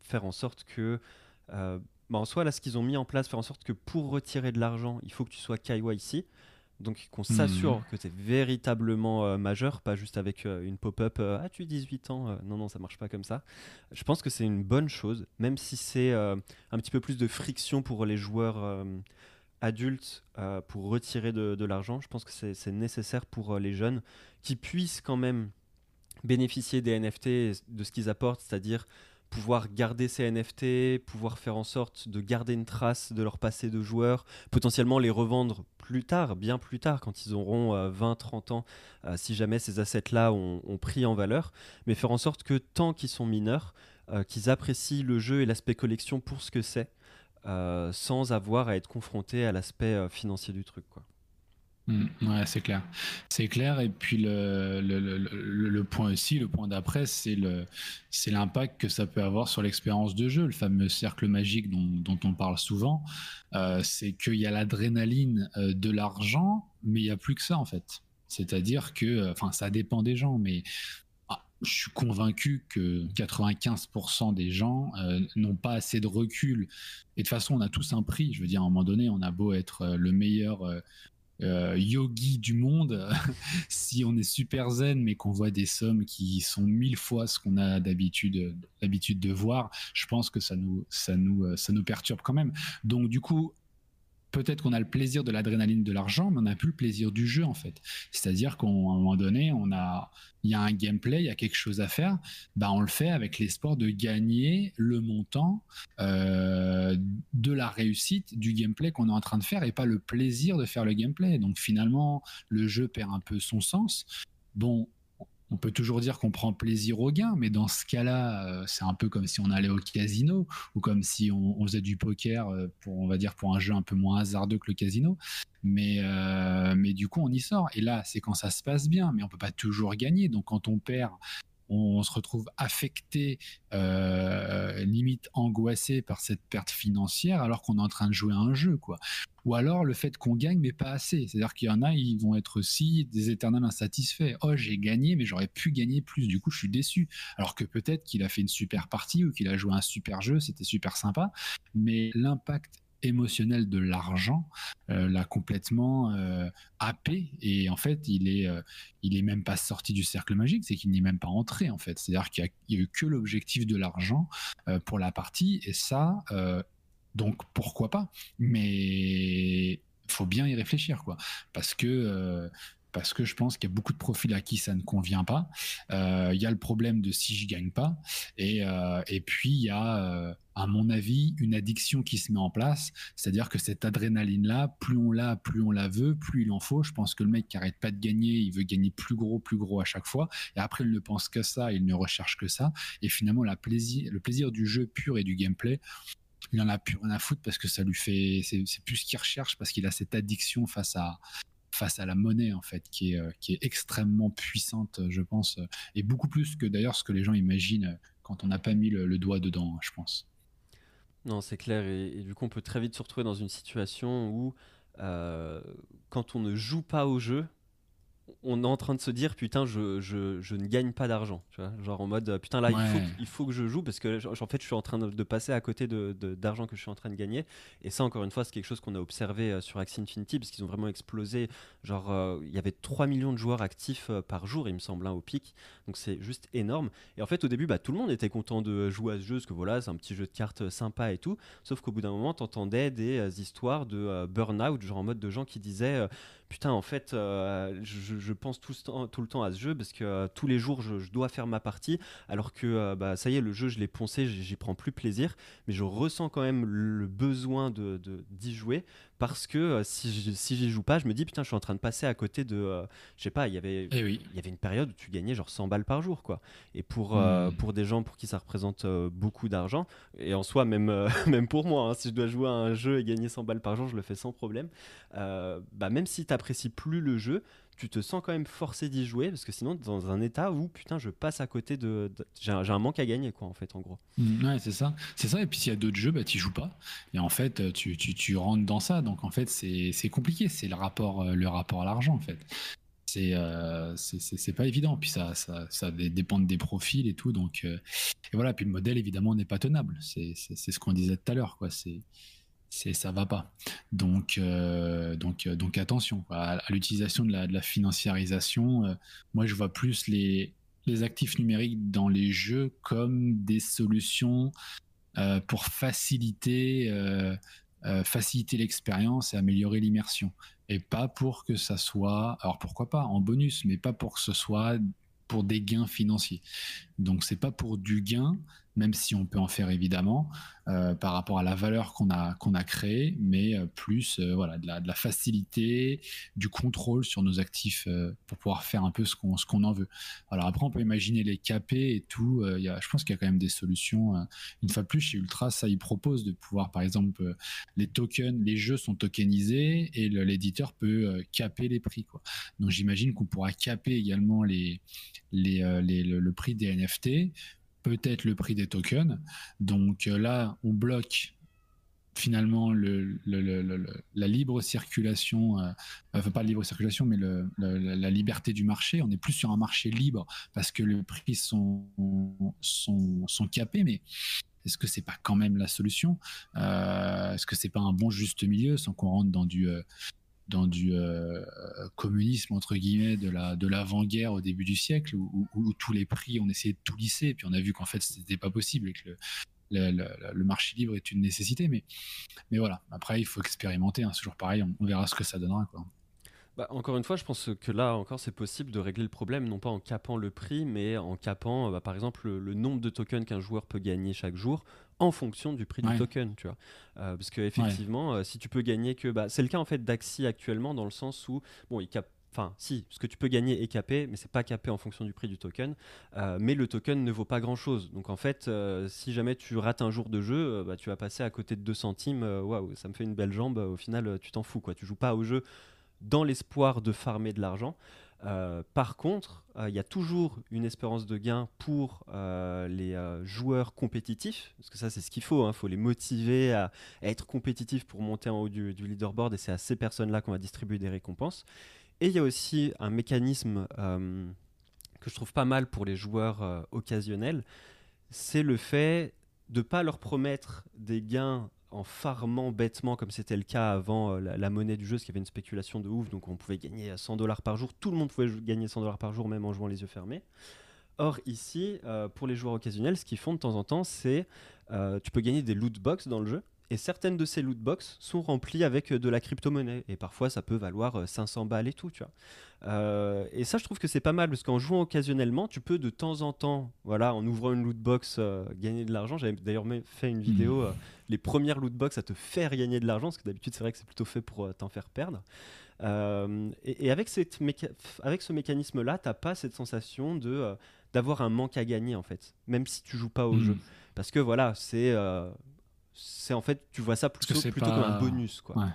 faire en sorte que... Bah, en soi, là, ce qu'ils ont mis en place, faire en sorte que pour retirer de l'argent, il faut que tu sois KYC. Donc qu'on s'assure hmm. que c'est véritablement euh, majeur, pas juste avec euh, une pop-up euh, Ah, tu as 18 ans Non, non, ça marche pas comme ça. Je pense que c'est une bonne chose, même si c'est un petit peu plus de friction pour les joueurs adultes pour retirer de, de l'argent. Je pense que c'est nécessaire pour les jeunes qui puissent quand même bénéficier des NFT, de ce qu'ils apportent, c'est-à-dire pouvoir garder ces NFT, pouvoir faire en sorte de garder une trace de leur passé de joueur, potentiellement les revendre plus tard, bien plus tard, quand ils auront 20-30 euh, ans, euh, si jamais ces assets-là ont, pris en valeur, mais faire en sorte que tant qu'ils sont mineurs, euh, qu'ils apprécient le jeu et l'aspect collection pour ce que c'est, sans avoir à être confrontés à l'aspect financier du truc. Quoi. Mm, ouais, c'est clair. C'est clair. Et puis le, le, le, le, point aussi, le point d'après, c'est l'impact que ça peut avoir sur l'expérience de jeu, le fameux cercle magique dont, dont on parle souvent. Euh, c'est qu'il y a l'adrénaline euh, de l'argent, mais il n'y a plus que ça en fait. C'est-à-dire que, euh, enfin, ça dépend des gens, mais ah, je suis convaincu que 95% des gens n'ont pas assez de recul. Et de toute façon, on a tous un prix. Je veux dire, à un moment donné, on a beau être le meilleur yogi du monde, si on est super zen mais qu'on voit des sommes qui sont mille fois ce qu'on a d'habitude d'habitude de voir, je pense que ça nous ça nous euh, ça nous perturbe quand même. Donc du coup, peut-être qu'on a le plaisir de l'adrénaline de l'argent, mais on n'a plus le plaisir du jeu en fait. C'est-à-dire qu'à un moment donné, on a, il y a un gameplay, il y a quelque chose à faire, bah on le fait avec l'espoir de gagner le montant euh, de la réussite du gameplay qu'on est en train de faire et pas le plaisir de faire le gameplay. Donc finalement, le jeu perd un peu son sens. Bon, on peut toujours dire qu'on prend plaisir au gain, mais dans ce cas-là, euh, c'est un peu comme si on allait au casino ou comme si on, faisait du poker euh, pour, on va dire, pour un jeu un peu moins hasardeux que le casino. Mais, euh, mais du coup, on y sort. Et là, c'est quand ça se passe bien, mais on peut pas toujours gagner. Donc, quand on perd, on, se retrouve affecté, euh, limite angoissé par cette perte financière alors qu'on est en train de jouer à un jeu, quoi. Ou alors le fait qu'on gagne mais pas assez. C'est-à-dire qu'il y en a, ils vont être aussi des éternels insatisfaits. Oh, j'ai gagné mais j'aurais pu gagner plus. Du coup, je suis déçu. Alors que peut-être qu'il a fait une super partie ou qu'il a joué un super jeu, c'était super sympa. Mais l'impact émotionnel de l'argent euh, l'a complètement euh, happé. Et en fait il est euh, il est même pas sorti du cercle magique c'est qu'il n'est même pas entré en fait. C'est à dire qu'il y, a eu que l'objectif de l'argent pour la partie. Et ça donc pourquoi pas? Mais faut bien y réfléchir quoi. Parce que parce que je pense qu'il y a beaucoup de profils à qui ça ne convient pas. Euh, il y a le problème de si je gagne pas, et, euh, et puis il y a, euh, à mon avis, une addiction qui se met en place, c'est-à-dire que cette adrénaline-là, plus on l'a, plus on la veut, plus il en faut. Je pense que le mec qui arrête pas de gagner, il veut gagner plus gros, plus gros à chaque fois, et après il ne pense que ça, il ne recherche que ça, et finalement le plaisir du jeu pur et du gameplay, il en a plus rien à foutre parce que ça lui fait, c'est plus ce qu'il recherche parce qu'il a cette addiction face à face à la monnaie en fait, qui est, euh, qui est extrêmement puissante, je pense, et beaucoup plus que d'ailleurs ce que les gens imaginent quand on n'a pas mis le, doigt dedans, je pense. Non, c'est clair, et, du coup on peut très vite se retrouver dans une situation où euh, quand on ne joue pas au jeu, on est en train de se dire putain je, je, je ne gagne pas d'argent tu vois. Genre en mode putain là il, faut, il faut que je joue parce que en fait je suis en train de, passer à côté d'argent de, d'argent que je suis en train de gagner. Et ça encore une fois c'est quelque chose qu'on a observé euh, sur Axie Infinity parce qu'ils ont vraiment explosé. Genre euh, il y avait 3 millions de joueurs actifs euh, par jour il me semble hein, au pic. Donc c'est juste énorme. Et en fait au début bah, tout le monde était content de jouer à ce jeu parce que voilà c'est un petit jeu de cartes sympa et tout. Sauf qu'au bout d'un moment t'entendais des histoires de burn-out genre en mode de gens qui disaient putain, en fait, euh, je, pense tout, le temps à ce jeu parce que euh, tous les jours, je, dois faire ma partie, alors que euh, bah, ça y est, le jeu, je l'ai poncé, j'y prends plus plaisir, mais je ressens quand même le besoin de, d'y jouer parce que euh, si je, si j'y joue pas, je me dis putain, je suis en train de passer à côté de, euh, je sais pas, il y avait, eh oui. y avait une période où tu gagnais genre 100 balles par jour, quoi. Et pour euh, hmm. pour des gens pour qui ça représente beaucoup d'argent, et en soi même même pour moi, hein, si je dois jouer à un jeu et gagner 100 balles par jour, je le fais sans problème. bah même si tu t'apprécies plus le jeu, tu te sens quand même forcé d'y jouer parce que sinon dans un état où putain je passe à côté de, j'ai un, manque à gagner quoi en fait en gros. Mmh, ouais c'est ça. C'est ça et puis s'il y a d'autres jeux bah tu joues pas. Et en fait tu, tu, tu rentres dans ça. Donc en fait c'est compliqué. C'est le rapport euh, le rapport à l'argent en fait. C'est euh, pas évident. Puis ça, ça, ça dépend des profils et tout. Donc euh, et voilà. Puis le modèle évidemment n'est pas tenable. C'est ce qu'on disait tout à l'heure quoi. C'est c'est ça va pas. Donc euh, donc euh, donc attention à, l'utilisation de la, de la financiarisation. Euh, moi, je vois plus les les actifs numériques dans les jeux comme des solutions pour faciliter faciliter l'expérience et améliorer l'immersion et pas pour que ça soit alors pourquoi pas en bonus mais pas pour que ce soit pour des gains financiers donc c'est pas pour du gain même si on peut en faire évidemment euh, par rapport à la valeur qu'on a qu'on a créée, mais euh, plus euh, voilà de la, facilité, du contrôle sur nos actifs pour pouvoir faire un peu ce qu'on en veut. Alors après on peut imaginer les KP et tout. Y a, je pense qu'il y a quand même des solutions. une fois plus chez Ultra, ça il propose de pouvoir par exemple les tokens, les jeux sont tokenisés et l'éditeur peut caper les prix quoi. Donc j'imagine qu'on pourra caper également les, les, les le, le prix des NFT peut-être le prix des tokens. Donc euh, là, on bloque finalement le, la libre circulation, euh, enfin pas la libre circulation, mais la liberté du marché. On est plus sur un marché libre parce que les prix sont, sont, capés, mais est-ce que c'est pas quand même la solution? Euh, Est-ce que c'est pas un bon juste milieu sans qu'on rentre dans du dans du euh, communisme entre guillemets de la de l'avant-guerre au début du siècle où, tous les prix on essayait de tout lisser et puis on a vu qu'en fait c'était pas possible et que le, marché libre est une nécessité. Mais mais voilà. Après il faut expérimenter hein, c'est toujours pareil. On, verra ce que ça donnera quoi. Bah, encore une fois, je pense que là encore, c'est possible de régler le problème, non pas en capant le prix, mais en capant, bah, par exemple, le, nombre de tokens qu'un joueur peut gagner chaque jour en fonction du prix du token, tu vois. Euh, parce que effectivement, euh, si tu peux gagner que, bah, c'est le cas en fait d'Axi actuellement dans le sens où, bon, il cap Enfin, si, ce que tu peux gagner est capé, mais c'est pas capé en fonction du prix du token. Euh, mais le token ne vaut pas grand chose. Donc en fait, si jamais tu rates un jour de jeu, bah, tu vas passer à côté de 2 centimes. Waouh, ça me fait une belle jambe. Au final, tu t'en fous. Quoi. Tu joues pas au jeu dans l'espoir de farmer de l'argent. Euh, par contre, euh, il y a toujours une espérance de gain pour euh, les joueurs compétitifs, parce que ça c'est ce qu'il faut, il hein. faut les motiver à, être compétitifs pour monter en haut du, leaderboard, et c'est à ces personnes-là qu'on va distribuer des récompenses. Et il y a aussi un mécanisme que je trouve pas mal pour les joueurs occasionnels, c'est le fait de ne pas leur promettre des gains en farmant bêtement comme c'était le cas avant euh, la, monnaie du jeu, parce qu'il y avait une spéculation de ouf, donc on pouvait gagner 100 dollars par jour, tout le monde pouvait gagner 100 dollars par jour même en jouant les yeux fermés. Or ici, euh, pour les joueurs occasionnels, ce qu'ils font de temps en temps, c'est euh, tu peux gagner des loot box dans le jeu, et certaines de ces loot box sont remplies avec de la crypto-monnaie. Et parfois, ça peut valoir 500 balles et tout, tu vois. Euh, et ça, je trouve que c'est pas mal parce qu'en jouant occasionnellement, tu peux de temps en temps, voilà, en ouvrant une loot box, euh, gagner de l'argent. J'avais d'ailleurs fait une vidéo, mhm. euh, les premières loot box à te faire gagner de l'argent, parce que d'habitude, c'est vrai que c'est plutôt fait pour t'en faire perdre. Et, avec, cette avec ce mécanisme-là, t'as pas cette sensation de d'avoir un manque à gagner en fait, même si tu joues pas au mhm. jeu, parce que voilà, c'est c'est en fait, tu vois ça plutôt, plutôt comme un bonus, quoi. Ouais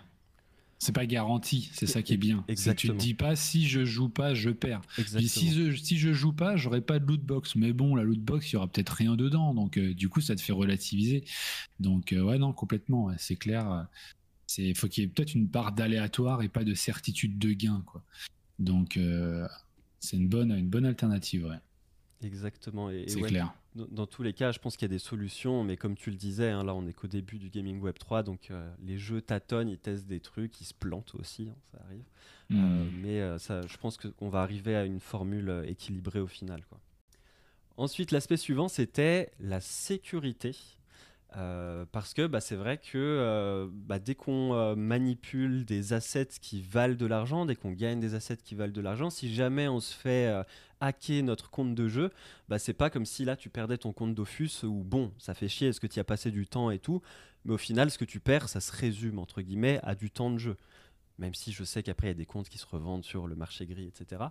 c'est pas garanti, c'est ça qui est bien. Exactement. Tu te dis pas si je joue pas, je perds. si je, si je joue pas, j'aurai pas de loot box. Mais bon, la loot box, il y aura peut-être rien dedans. Donc euh, du coup, ça te fait relativiser. Donc euh, ouais, non, complètement, c'est clair. C'est faut qu'il y ait peut-être une part d'aléatoire et pas de certitude de gain, quoi. Donc euh, c'est une bonne, une bonne alternative, ouais. Exactement. C'est clair dans, tous les cas, je pense qu'il y a des solutions, mais comme tu le disais, hein, là on est qu'au début du Gaming Web 3, donc euh, les jeux tâtonnent, ils testent des trucs, ils se plantent aussi, hein, ça arrive. Euh, hmm. mais euh, ça, je pense qu'on va arriver à une formule équilibrée au final. Quoi. Ensuite, l'aspect suivant, c'était la sécurité. Parce que bah, c'est vrai que bah, dès qu'on manipule des assets qui valent de l'argent, dès qu'on gagne des assets qui valent de l'argent, si jamais on se fait hacker notre compte de jeu, bah c'est pas comme si là tu perdais ton compte Dofus où bon, ça fait chier, est-ce que tu as passé du temps et tout, mais au final ce que tu perds, ça se résume entre guillemets à du temps de jeu. Même si je sais qu'après il y a des comptes qui se revendent sur le marché gris, etc.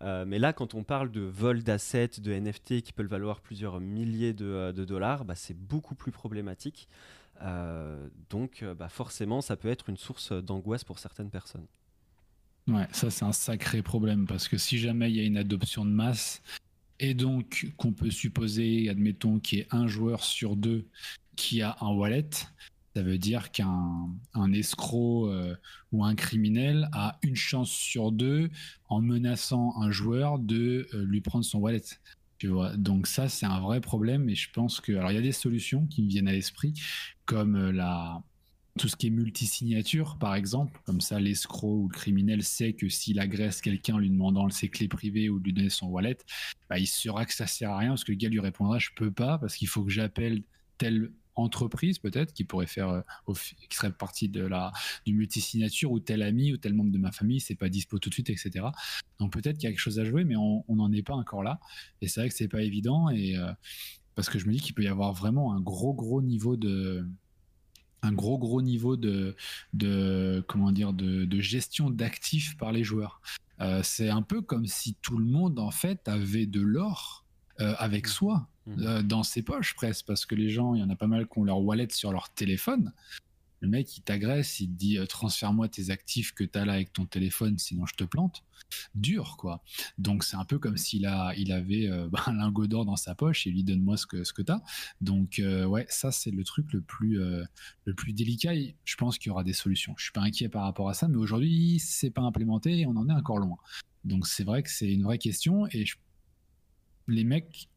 Euh, mais là, quand on parle de vol d'assets, de NFT qui peuvent valoir plusieurs milliers de, euh, dollars, bah, c'est beaucoup plus problématique. Euh, donc, bah, forcément, ça peut être une source d'angoisse pour certaines personnes. Ouais, ça c'est un sacré problème parce que si jamais il y a une adoption de masse et donc qu'on peut supposer, admettons, qu'il y ait un joueur sur deux qui a un wallet, ça veut dire qu'un un escroc euh, ou un criminel a une chance sur deux en menaçant un joueur de euh, lui prendre son wallet. Vois, donc ça c'est un vrai problème et je pense que alors il y a des solutions qui me viennent à l'esprit comme euh, la tout ce qui est multisignature, par exemple, comme ça l'escroc ou le criminel sait que s'il agresse quelqu'un en lui demandant ses clés privées ou lui donner son wallet, bah, il saura que ça sert à rien parce que le gars lui répondra je peux pas parce qu'il faut que j'appelle telle entreprise peut-être qui pourrait faire euh, qui serait partie de la du multisignature ou tel ami ou tel membre de ma famille c'est pas dispo tout de suite etc donc peut-être qu'il y a quelque chose à jouer mais on n'en est pas encore là et c'est vrai que c'est pas évident et euh, parce que je me dis qu'il peut y avoir vraiment un gros gros niveau de un gros gros niveau de, de comment dire de, de gestion d'actifs par les joueurs. Euh, c'est un peu comme si tout le monde en fait avait de l'or euh, avec mmh. soi mmh. Euh, dans ses poches presque parce que les gens il y en a pas mal qui ont leur wallet sur leur téléphone le mec, il t'agresse, il te dit euh, transfère-moi tes actifs que tu as là avec ton téléphone, sinon je te plante. Dur, quoi. Donc c'est un peu comme s'il a, il avait euh, un lingot d'or dans sa poche et lui donne-moi ce que, ce que tu as. Donc ouais, ça c'est le truc le plus, le plus délicat. je pense qu'il y aura des solutions. Je suis pas inquiet par rapport à ça, mais aujourd'hui, c'est pas implémenté et on en est encore loin. Donc c'est vrai que c'est une vraie question et les mecs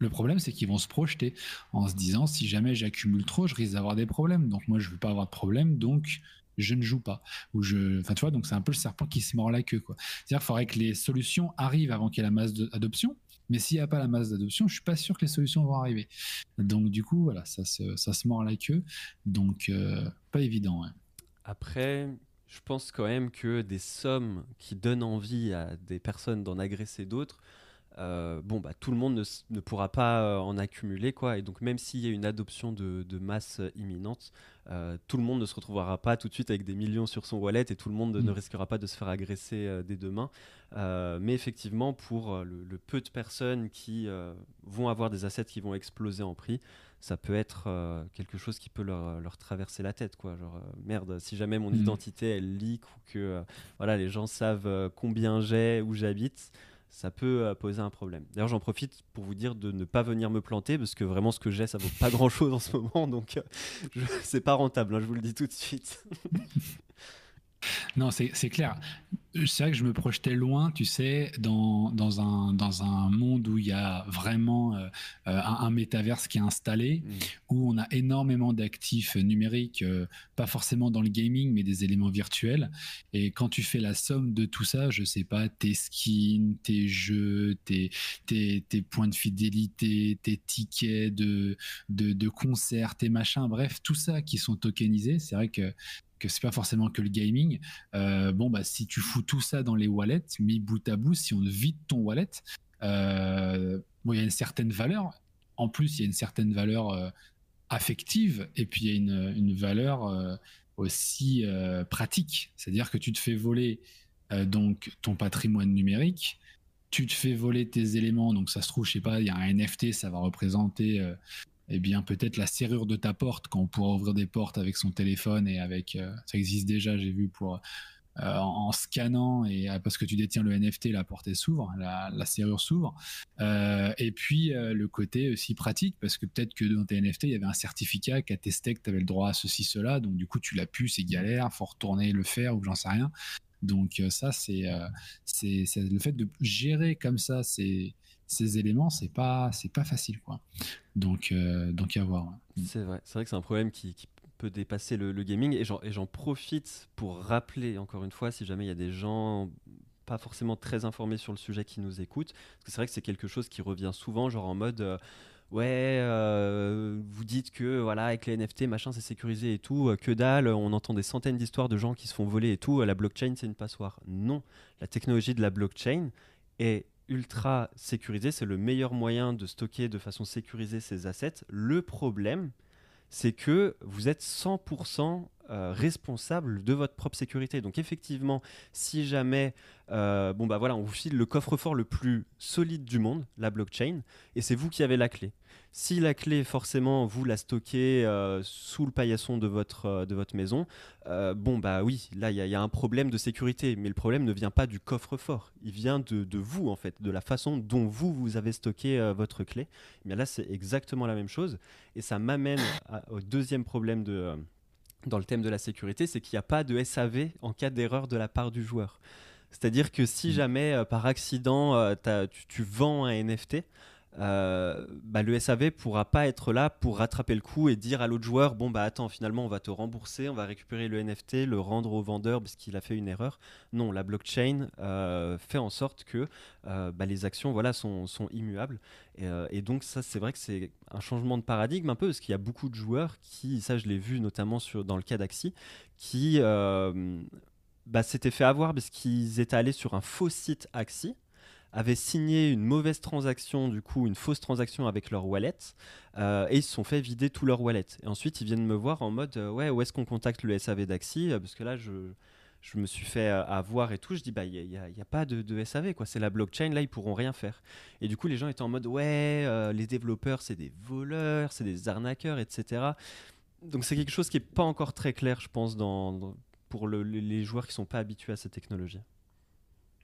le problème, c'est qu'ils vont se projeter en se disant si jamais j'accumule trop, je risque d'avoir des problèmes. Donc moi, je veux pas avoir de problème, donc je ne joue pas. Ou je, enfin, tu vois, donc c'est un peu le serpent qui se mord la queue, quoi. C'est-à-dire qu'il faudrait que les solutions arrivent avant qu'il y ait la masse d'adoption. Mais s'il n'y a pas la masse d'adoption, je suis pas sûr que les solutions vont arriver. Donc du coup, voilà, ça se, ça se mord la queue. Donc euh, pas évident. Après, je pense quand même que des sommes qui donnent envie à des personnes d'en agresser d'autres euh, bon, bah, tout le monde ne, pourra pas euh, en accumuler, quoi. Et donc, même s'il y a une adoption de, masse imminente, euh, tout le monde ne se retrouvera pas tout de suite avec des millions sur son wallet et tout le monde ne mm. risquera pas de se faire agresser dès demain. mais effectivement, pour le, peu de personnes qui vont avoir des assets qui vont exploser en prix, ça peut être quelque chose qui peut leur, traverser la tête, quoi. Genre, merde, si jamais mon mm. identité elle leak ou que voilà, les gens savent combien j'ai, où j'habite ça peut euh, poser un problème. D'ailleurs, j'en profite pour vous dire de ne pas venir me planter parce que vraiment ce que j'ai, ça vaut pas grand chose en ce moment, donc euh, c'est pas rentable, hein, je vous le dis tout de suite. Non, c'est clair. C'est vrai que je me projetais loin, tu sais, dans, dans, un, dans un monde où il y a vraiment euh, euh, un, métaverse qui est installé, mm. où on a énormément d'actifs numériques, euh, pas forcément dans le gaming, mais des éléments virtuels. Et quand tu fais la somme de tout ça, je sais pas, tes skins, tes jeux, tes, tes, tes points de fidélité, tes tickets de, de, de concerts, tes machins, bref, tout ça qui sont tokenisés, c'est vrai que que c'est pas forcément que le gaming. Euh, bon, bah, si tu fous tout ça dans les wallets, mis bout à bout, si on vide ton wallet, euh, il y a une certaine valeur. En plus, il y a une certaine valeur euh, affective et puis il y a une, une valeur aussi pratique. C'est-à-dire que tu te fais voler donc ton patrimoine numérique, tu te fais voler tes éléments, donc ça se trouve, je sais pas, il y a un NFT, ça va représenter eh bien peut-être la serrure de ta porte quand on pourra ouvrir des portes avec son téléphone et avec euh, ça existe déjà j'ai vu pour euh, en, scannant et euh, parce que tu détiens le NFT la porte s'ouvre la, serrure s'ouvre. Et puis le côté aussi pratique parce que peut-être que dans tes NFT il y avait un certificat qui attestait que tu avais le droit à ceci cela. Donc du coup tu l'as pu c'est galère faut retourner le faire ou j'en sais rien. Donc ça c'est c'est le fait de gérer comme ça c'est ces éléments, c'est pas, c'est pas facile, quoi. Donc, euh, donc à voir. C'est vrai, c'est vrai que c'est un problème qui, peut dépasser le, gaming et j'en profite pour rappeler encore une fois, si jamais il y a des gens pas forcément très informés sur le sujet qui nous écoutent, parce que c'est vrai que c'est quelque chose qui revient souvent, genre en mode. Euh, ouais, euh, vous dites que voilà avec les NFT machin c'est sécurisé et tout, que dalle, on entend des centaines d'histoires de gens qui se font voler et tout, la blockchain c'est une passoire. Non, la technologie de la blockchain est ultra sécurisé, c'est le meilleur moyen de stocker de façon sécurisée ces assets. Le problème, c'est que vous êtes 100% euh, responsable de votre propre sécurité. Donc effectivement, si jamais, euh, bon bah voilà, on vous file le coffre-fort le plus solide du monde, la blockchain, et c'est vous qui avez la clé. Si la clé, forcément, vous la stockez euh, sous le paillasson de votre, de votre maison, bon, bah oui, là, il y, a un problème de sécurité. Mais le problème ne vient pas du coffre-fort. Il vient de, vous, en fait, de la façon dont vous, vous avez stocké votre clé. Mais là, c'est exactement la même chose. Et ça m'amène au deuxième problème de, dans le thème de la sécurité, c'est qu'il n'y a pas de SAV en cas d'erreur de la part du joueur. C'est-à-dire que si mmh. jamais, par accident, tu, tu, vends un NFT, euh, bah, le SAV pourra pas être là pour rattraper le coup et dire à l'autre joueur bon bah attends finalement on va te rembourser, on va récupérer le NFT, le rendre au vendeur parce qu'il a fait une erreur. Non, la blockchain euh, fait en sorte que euh, bah, les actions voilà sont, immuables et, donc ça c'est vrai que c'est un changement de paradigme un peu parce qu'il y a beaucoup de joueurs qui ça je l'ai vu notamment sur dans le cas d'Axi qui bah, s'étaient fait avoir parce qu'ils étaient allés sur un faux site Axi avaient signé une mauvaise transaction, du coup une fausse transaction avec leur wallet, euh, et ils se sont fait vider tout leur wallet. Et ensuite ils viennent me voir en mode euh, ouais où est-ce qu'on contacte le SAV d'Axi Parce que là je, je me suis fait avoir et tout. Je dis bah il n'y a, pas de, SAV quoi, c'est la blockchain, là ils pourront rien faire. Et du coup les gens étaient en mode ouais les développeurs c'est des voleurs, c'est des arnaqueurs, etc. Donc c'est quelque chose qui n'est pas encore très clair je pense dans, pour les joueurs qui sont pas habitués à cette technologie.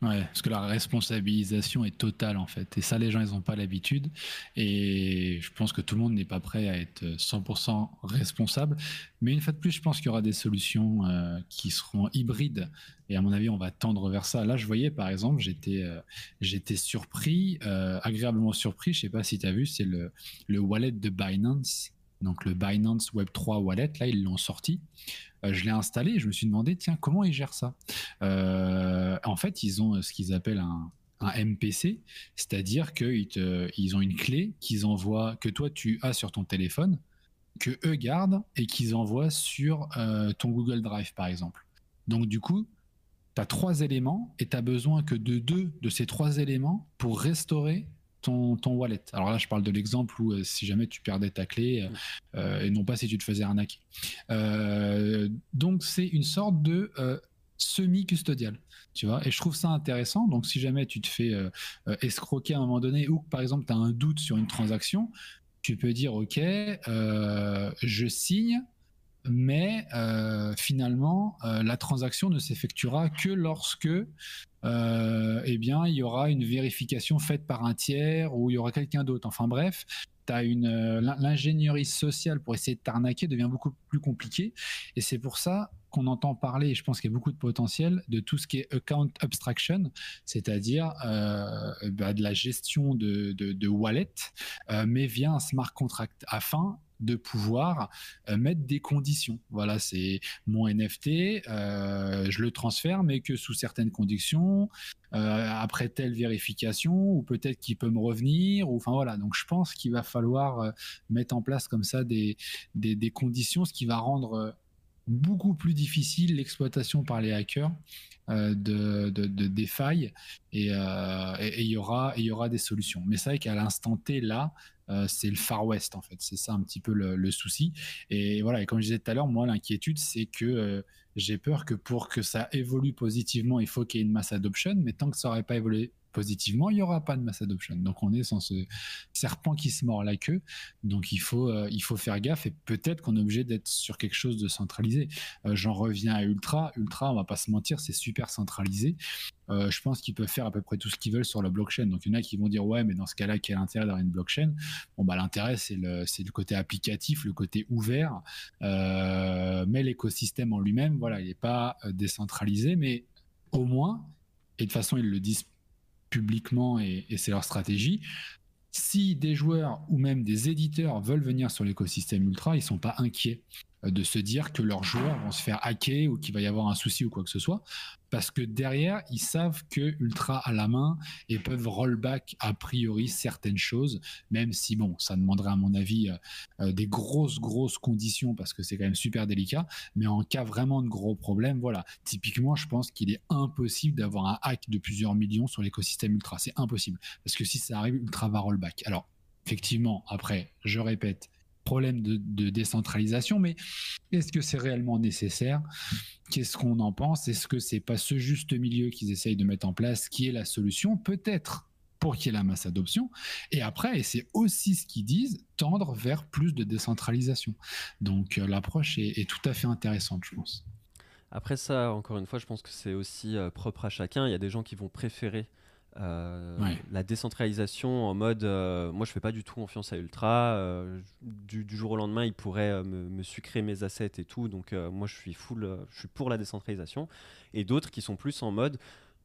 Ouais, parce que la responsabilisation est totale en fait. Et ça, les gens, ils n'ont pas l'habitude. Et je pense que tout le monde n'est pas prêt à être 100% responsable. Mais une fois de plus, je pense qu'il y aura des solutions euh, qui seront hybrides. Et à mon avis, on va tendre vers ça. Là, je voyais par exemple, j'étais euh, surpris, euh, agréablement surpris. Je sais pas si tu as vu, c'est le, le wallet de Binance donc le Binance Web3 Wallet, là, ils l'ont sorti. Euh, je l'ai installé et je me suis demandé, tiens, comment ils gèrent ça? Euh, En fait, ils ont ce qu'ils appellent un, MPC, c'est-à-dire qu'ils ils ont une clé qu'ils envoient, que toi tu as sur ton téléphone, que eux gardent et qu'ils envoient sur euh, ton Google Drive, par exemple. Donc du coup, tu as trois éléments et tu as besoin que de deux de ces trois éléments pour restaurer ton, wallet. Alors là, je parle de l'exemple où euh, si jamais tu perdais ta clé euh, euh, et non pas si tu te faisais arnaquer. donc c'est une sorte de semi-custodial. Tu vois, et je trouve ça intéressant. Donc, si jamais tu te fais escroquer à un moment donné ou que par exemple tu as un doute sur une transaction, tu peux dire Ok, je signe, mais finalement, la transaction ne s'effectuera que lorsque euh, eh bien, il y aura une vérification faite par un tiers ou il y aura quelqu'un d'autre. Enfin bref, as une euh, l'ingénierie sociale pour essayer de t'arnaquer devient beaucoup plus compliquée et c'est pour ça qu'on entend parler et je pense qu'il y a beaucoup de potentiel de tout ce qui est account abstraction c'est-à-dire euh, bah, de la gestion de, de, wallet mais via un smart contract afin de pouvoir euh, mettre des conditions. Voilà, c'est mon NFT, euh, je le transfère, mais que sous certaines conditions, euh, après telle vérification, ou peut-être qu'il peut me revenir, enfin voilà. Donc je pense qu'il va falloir mettre en place comme ça des, des, conditions, ce qui va rendre beaucoup plus difficile l'exploitation par les hackers de, des failles et il y aura il y aura des solutions mais c'est vrai qu'à l'instant T là euh, c'est le Far West en fait. C'est ça un petit peu le, souci. Et voilà, et comme je disais tout à l'heure, moi l'inquiétude c'est que euh, j'ai peur que pour que ça évolue positivement, il faut qu'il y ait une masse adoption, mais tant que ça n'aurait pas évolué positivement, il n'y aura pas de mass adoption. Donc on est sans ce serpent qui se mord la queue. Donc il faut, euh, il faut faire gaffe et peut-être qu'on est obligé d'être sur quelque chose de centralisé. Euh, j'en reviens à Ultra. Ultra, on va pas se mentir, c'est super centralisé. Euh, je pense qu'ils peuvent faire à peu près tout ce qu'ils veulent sur la blockchain. Donc il y en a qui vont dire ouais, mais dans ce cas-là, quel intérêt d'avoir une blockchain? Bon bah l'intérêt c'est le, le côté applicatif, le côté ouvert, mais l'écosystème en lui-même, voilà, il n'est pas décentralisé, mais au moins, et de toute façon ils le disent publiquement et, c'est leur stratégie. Si des joueurs ou même des éditeurs veulent venir sur l'écosystème Ultra, ils sont pas inquiets euh, de se dire que leurs joueurs vont se faire hacker ou qu'il va y avoir un souci ou quoi que ce soit parce que derrière, ils savent que Ultra a la main et peuvent rollback a priori certaines choses, même si bon, ça demanderait à mon avis euh, euh, des grosses grosses conditions parce que c'est quand même super délicat. Mais en cas vraiment de gros problèmes, voilà, typiquement, je pense qu'il est impossible d'avoir un hack de plusieurs millions sur l'écosystème Ultra. C'est impossible parce que si ça arrive, Ultra va rollback. Alors effectivement, après, je répète, problème de, décentralisation, mais est-ce que c'est réellement nécessaire? Qu'est-ce qu'on en pense? Est-ce que c'est pas ce juste milieu qu'ils essayent de mettre en place qui est la solution? Peut-être pour qu'il y ait la masse adoption. Et après, et c'est aussi ce qu'ils disent, tendre vers plus de décentralisation. Donc euh, l'approche est, tout à fait intéressante, je pense. Après ça, encore une fois, je pense que c'est aussi euh, propre à chacun. Il y a des gens qui vont préférer euh, la décentralisation en mode euh, moi je fais pas du tout confiance à Ultra. Euh, du, jour au lendemain il pourrait me, sucrer mes assets et tout. Donc moi je suis full je suis pour la décentralisation. Et d'autres qui sont plus en mode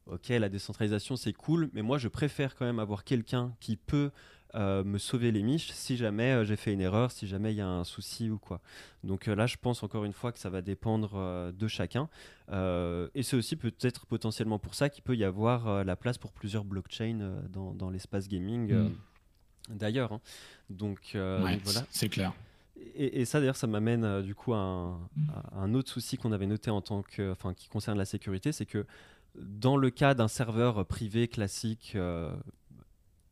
ok la décentralisation c'est cool mais moi je préfère quand même avoir quelqu'un qui peut euh, me sauver les miches si jamais euh, j'ai fait une erreur, si jamais il y a un souci ou quoi. Donc euh, là, je pense encore une fois que ça va dépendre de chacun. et c'est aussi peut-être potentiellement pour ça qu'il peut y avoir la place pour plusieurs blockchains dans, dans l'espace gaming hmm. d'ailleurs. Hein. Donc, voilà. C'est clair. Et, ça d'ailleurs, ça m'amène du coup à un, à un, autre souci qu'on avait noté en tant que, enfin, qui concerne la sécurité, c'est que Dans le cas d'un serveur privé classique,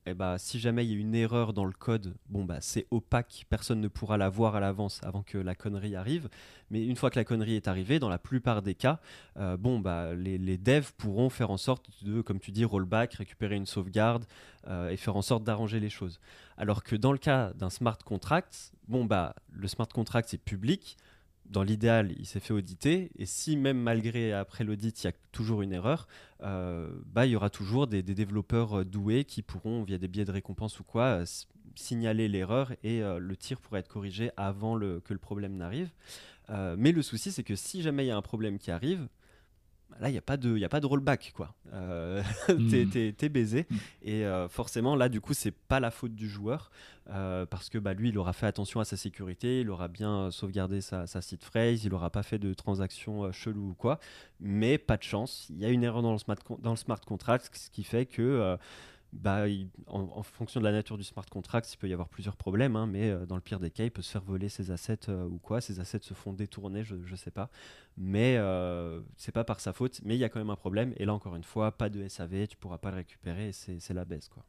eh bah, si jamais il y a une erreur dans le code, bon bah c'est opaque, personne ne pourra la voir à l'avance avant que la connerie arrive. Mais une fois que la connerie est arrivée, dans la plupart des cas, euh, bon bah les, devs pourront faire en sorte de, comme tu dis, rollback, récupérer une sauvegarde euh, et faire en sorte d'arranger les choses. Alors que dans le cas d'un smart contract, bon bah le smart contract c'est public dans l'idéal, il s'est fait auditer. Et si même malgré après l'audit, il y a toujours une erreur, euh, bah, il y aura toujours des, développeurs euh, doués qui pourront, via des biais de récompense ou quoi, euh, signaler l'erreur et le tir pourra être corrigé avant que le problème n'arrive. mais le souci, c'est que si jamais il y a un problème qui arrive, là, il n'y a, pas de, y a pas de rollback. quoi. Euh, hmm. t'es, baisé. Hmm. Et euh, forcément, là, du coup, c'est pas la faute du joueur. Euh, parce que bah, lui, il aura fait attention à sa sécurité, il aura bien sauvegardé sa, sa seed phrase, il n'aura pas fait de transactions chelou ou quoi. Mais pas de chance, il y a une erreur dans le smart, dans le smart contract, ce qui fait que bah, en, fonction de la nature du smart contract, il peut y avoir plusieurs problèmes, hein, mais euh, dans le pire des cas, il peut se faire voler ses assets euh, ou quoi. Ses assets se font détourner, je ne sais pas. Mais euh, c'est pas par sa faute, mais il y a quand même un problème. Et là, encore une fois, pas de SAV, tu pourras pas le récupérer, c'est la baisse. quoi.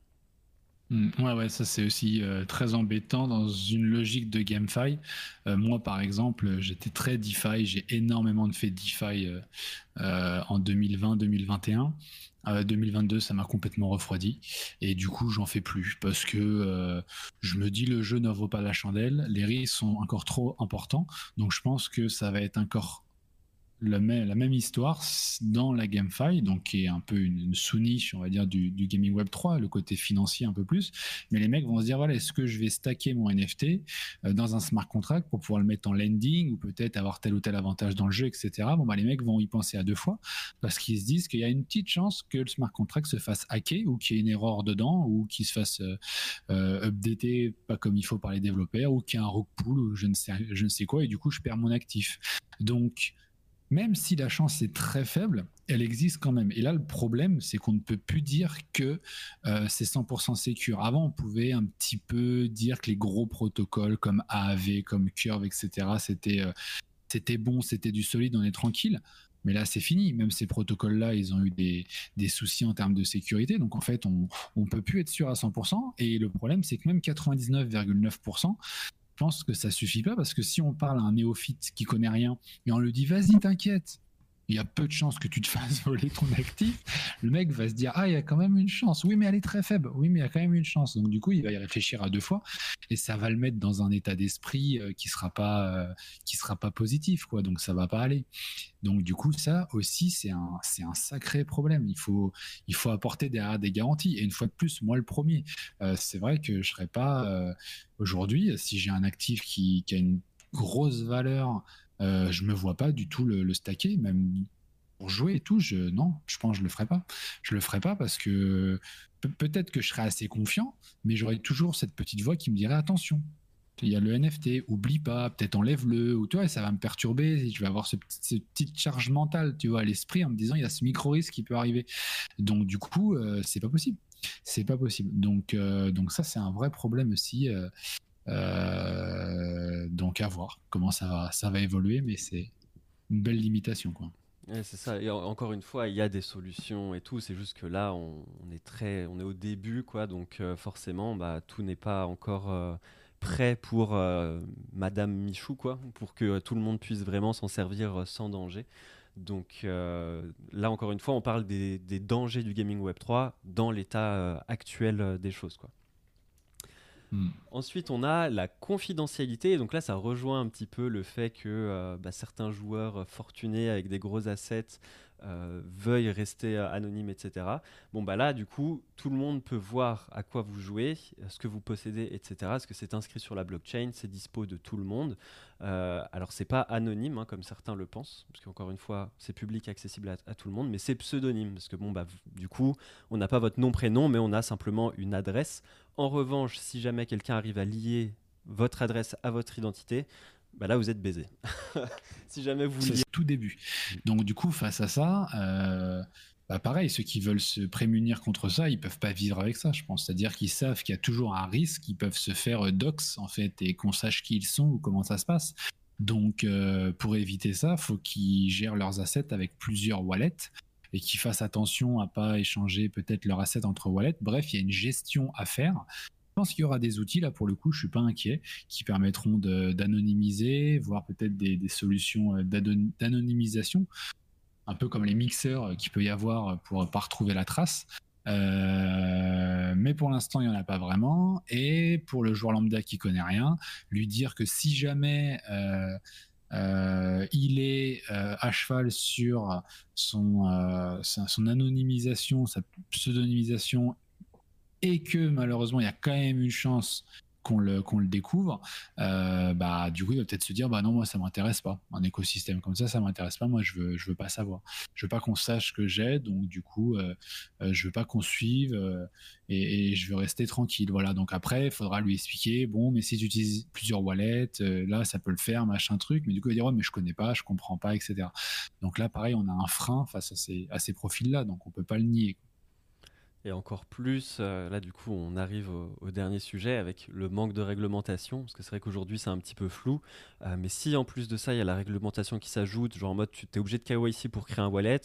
Hmm, ouais, ouais, ça c'est aussi très embêtant dans une logique de GameFi. moi, par exemple, j'étais très DeFi, j'ai énormément de fait DeFi en 2020-2021. 2022, ça m'a complètement refroidi. Et du coup, j'en fais plus parce que euh, je me dis le jeu ne vaut pas la chandelle, les risques sont encore trop importants, donc je pense que ça va être encore la même, histoire dans la GameFi, donc qui est un peu une, sous-niche, on va dire, du, gaming web 3, le côté financier un peu plus. Mais les mecs vont se dire, voilà, est-ce que je vais stacker mon NFT euh, dans un smart contract pour pouvoir le mettre en lending ou peut-être avoir tel ou tel avantage dans le jeu, etc. Bon, bah, les mecs vont y penser à deux fois parce qu'ils se disent qu'il y a une petite chance que le smart contract se fasse hacker ou qu'il y ait une erreur dedans ou qu'il se fasse euh, euh, updater pas comme il faut par les développeurs ou qu'il y a un rug pull ou je ne sais, je ne sais quoi et du coup, je perds mon actif. Donc, même si la chance est très faible, elle existe quand même. Et là, le problème, c'est qu'on ne peut plus dire que euh, c'est 100% sécure. Avant, on pouvait un petit peu dire que les gros protocoles comme AAV, comme Curve, etc., c'était euh, c'était bon, c'était du solide, on est tranquille. Mais là, c'est fini. Même ces protocoles-là, ils ont eu des, des, soucis en termes de sécurité. Donc, en fait, on ne peut plus être sûr à 100%. Et le problème, c'est que même 99,9%, pense que ça suffit pas parce que si on parle à un néophyte qui connaît rien et on lui dit vas-y t'inquiète il y a peu de chances que tu te fasses voler ton actif, le mec va se dire ah il y a quand même une chance. Oui mais elle est très faible. Oui mais il y a quand même une chance. Donc du coup il va y réfléchir à deux fois et ça va le mettre dans un état d'esprit euh, qui sera pas euh, sera pas positif quoi. Donc ça va pas aller. Donc du coup ça aussi c'est un c'est un sacré problème. Il faut il faut apporter derrière des garanties et une fois de plus moi le premier. Euh, c'est vrai que je serais pas aujourd'hui si j'ai un actif qui a une grosse valeur euh, je me vois pas du tout le, stacker, même pour jouer et tout. Non, je pense que je le ferai pas. Je le ferai pas parce que peut-être que je serais assez confiant, mais j'aurais toujours cette petite voix qui me dirait attention. Il y a le NFT, oublie pas, peut-être enlève-le, ou tu ça va me perturber, je vais avoir ce, cette petite charge mentale, tu vois, à l'esprit en me disant il y a ce micro-risque qui peut arriver. Donc du coup, euh, c'est pas possible. C'est pas possible. Donc, euh, donc ça, c'est un vrai problème aussi. Euh, donc à voir comment ça va, ça va évoluer, mais c'est une belle limitation. Quoi. c'est ça. Et encore une fois, il y a des solutions et tout. C'est juste que là, on, est très, on est au début, quoi. Donc euh, forcément, bah, tout n'est pas encore euh, prêt pour Madame Michou, quoi, pour que tout le monde puisse vraiment s'en servir sans danger. Donc là, encore une fois, on parle des, des dangers du gaming Web 3 dans l'état actuel des choses, quoi. Hmm. Ensuite, on a la confidentialité. Donc là, ça rejoint un petit peu le fait que euh, bah, certains joueurs fortunés avec des gros assets euh, veuillent rester euh, anonymes, etc. Bon, bah là, du coup, tout le monde peut voir à quoi vous jouez, ce que vous possédez, etc. Est-ce que c'est inscrit sur la blockchain C'est dispo de tout le monde. Alors, c'est pas anonyme, hein, comme certains le pensent, parce qu'encore une fois, c'est public, accessible à, tout le monde, mais c'est pseudonyme, parce que bon, bah, du coup, on n'a pas votre nom, prénom, mais on a simplement une adresse. En revanche, si jamais quelqu'un arrive à lier votre adresse à votre identité, bah là vous êtes baisé. si jamais vous C'est tout début. Donc du coup, face à ça, euh, bah pareil, ceux qui veulent se prémunir contre ça, ils peuvent pas vivre avec ça, je pense. C'est-à-dire qu'ils savent qu'il y a toujours un risque, ils peuvent se faire euh, dox en fait et qu'on sache qui ils sont ou comment ça se passe. Donc euh, pour éviter ça, faut qu'ils gèrent leurs assets avec plusieurs wallets. Et qui fassent attention à pas échanger peut-être leur asset entre wallets. Bref, il y a une gestion à faire. Je pense qu'il y aura des outils, là pour le coup, je suis pas inquiet, qui permettront d'anonymiser, voire peut-être des, solutions euh, d'anonymisation, un peu comme les mixeurs euh, qu'il peut y avoir pour pas retrouver la trace. Euh, mais pour l'instant, il n'y en a pas vraiment. Et pour le joueur lambda qui connaît rien, lui dire que si jamais il est à cheval sur son, son anonymisation, sa pseudonymisation et que malheureusement il y a quand même une chance qu'on le, découvre, euh, bah, du coup, il va peut-être se dire, bah non, moi, ça m'intéresse pas. Un écosystème comme ça, ça m'intéresse pas. Moi, je veux, je veux pas savoir. Je veux pas qu'on sache que j'ai, donc du coup, euh, euh, je veux pas qu'on suive et, je veux rester tranquille. Voilà. Donc après, il faudra lui expliquer, bon, mais si tu utilises plusieurs wallets, là, ça peut le faire, machin truc. Mais du coup, il va dire, ouais, mais je connais pas, je comprends pas, etc. Donc là, pareil, on a un frein face à ces, à ces profils-là, donc on peut pas le nier. Et encore plus, euh, là du coup on arrive au, dernier sujet avec le manque de réglementation, parce que c'est vrai qu'aujourd'hui c'est un petit peu flou, euh, mais si en plus de ça il y a la réglementation qui s'ajoute, genre en mode tu es obligé de KYC pour créer un wallet,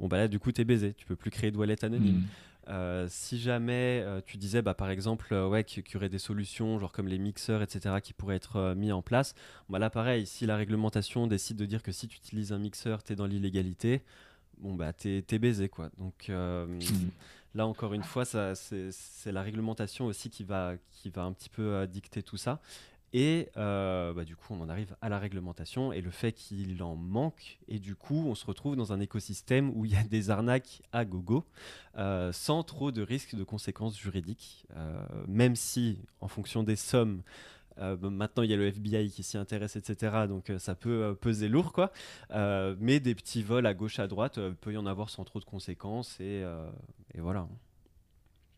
bon bah là du coup tu es baisé, tu peux plus créer de wallet anonyme. Hmm. Euh, si jamais tu disais bah, par exemple ouais, qu'il y aurait des solutions genre comme les mixeurs etc qui pourraient être mis en place, bah là pareil si la réglementation décide de dire que si tu utilises un mixeur tu es dans l'illégalité, bon bah t'es es baisé quoi. Donc hmm. Là, encore une fois, c'est la réglementation aussi qui va, qui va un petit peu euh, dicter tout ça. Et euh, bah, du coup, on en arrive à la réglementation et le fait qu'il en manque. Et du coup, on se retrouve dans un écosystème où il y a des arnaques à gogo, euh, sans trop de risques de conséquences juridiques. même si, en fonction des sommes, maintenant, il y a le FBI qui s'y intéresse, etc. Donc, ça peut peser lourd, quoi. mais des petits vols à gauche, à droite, peut y en avoir sans trop de conséquences. Et, voilà.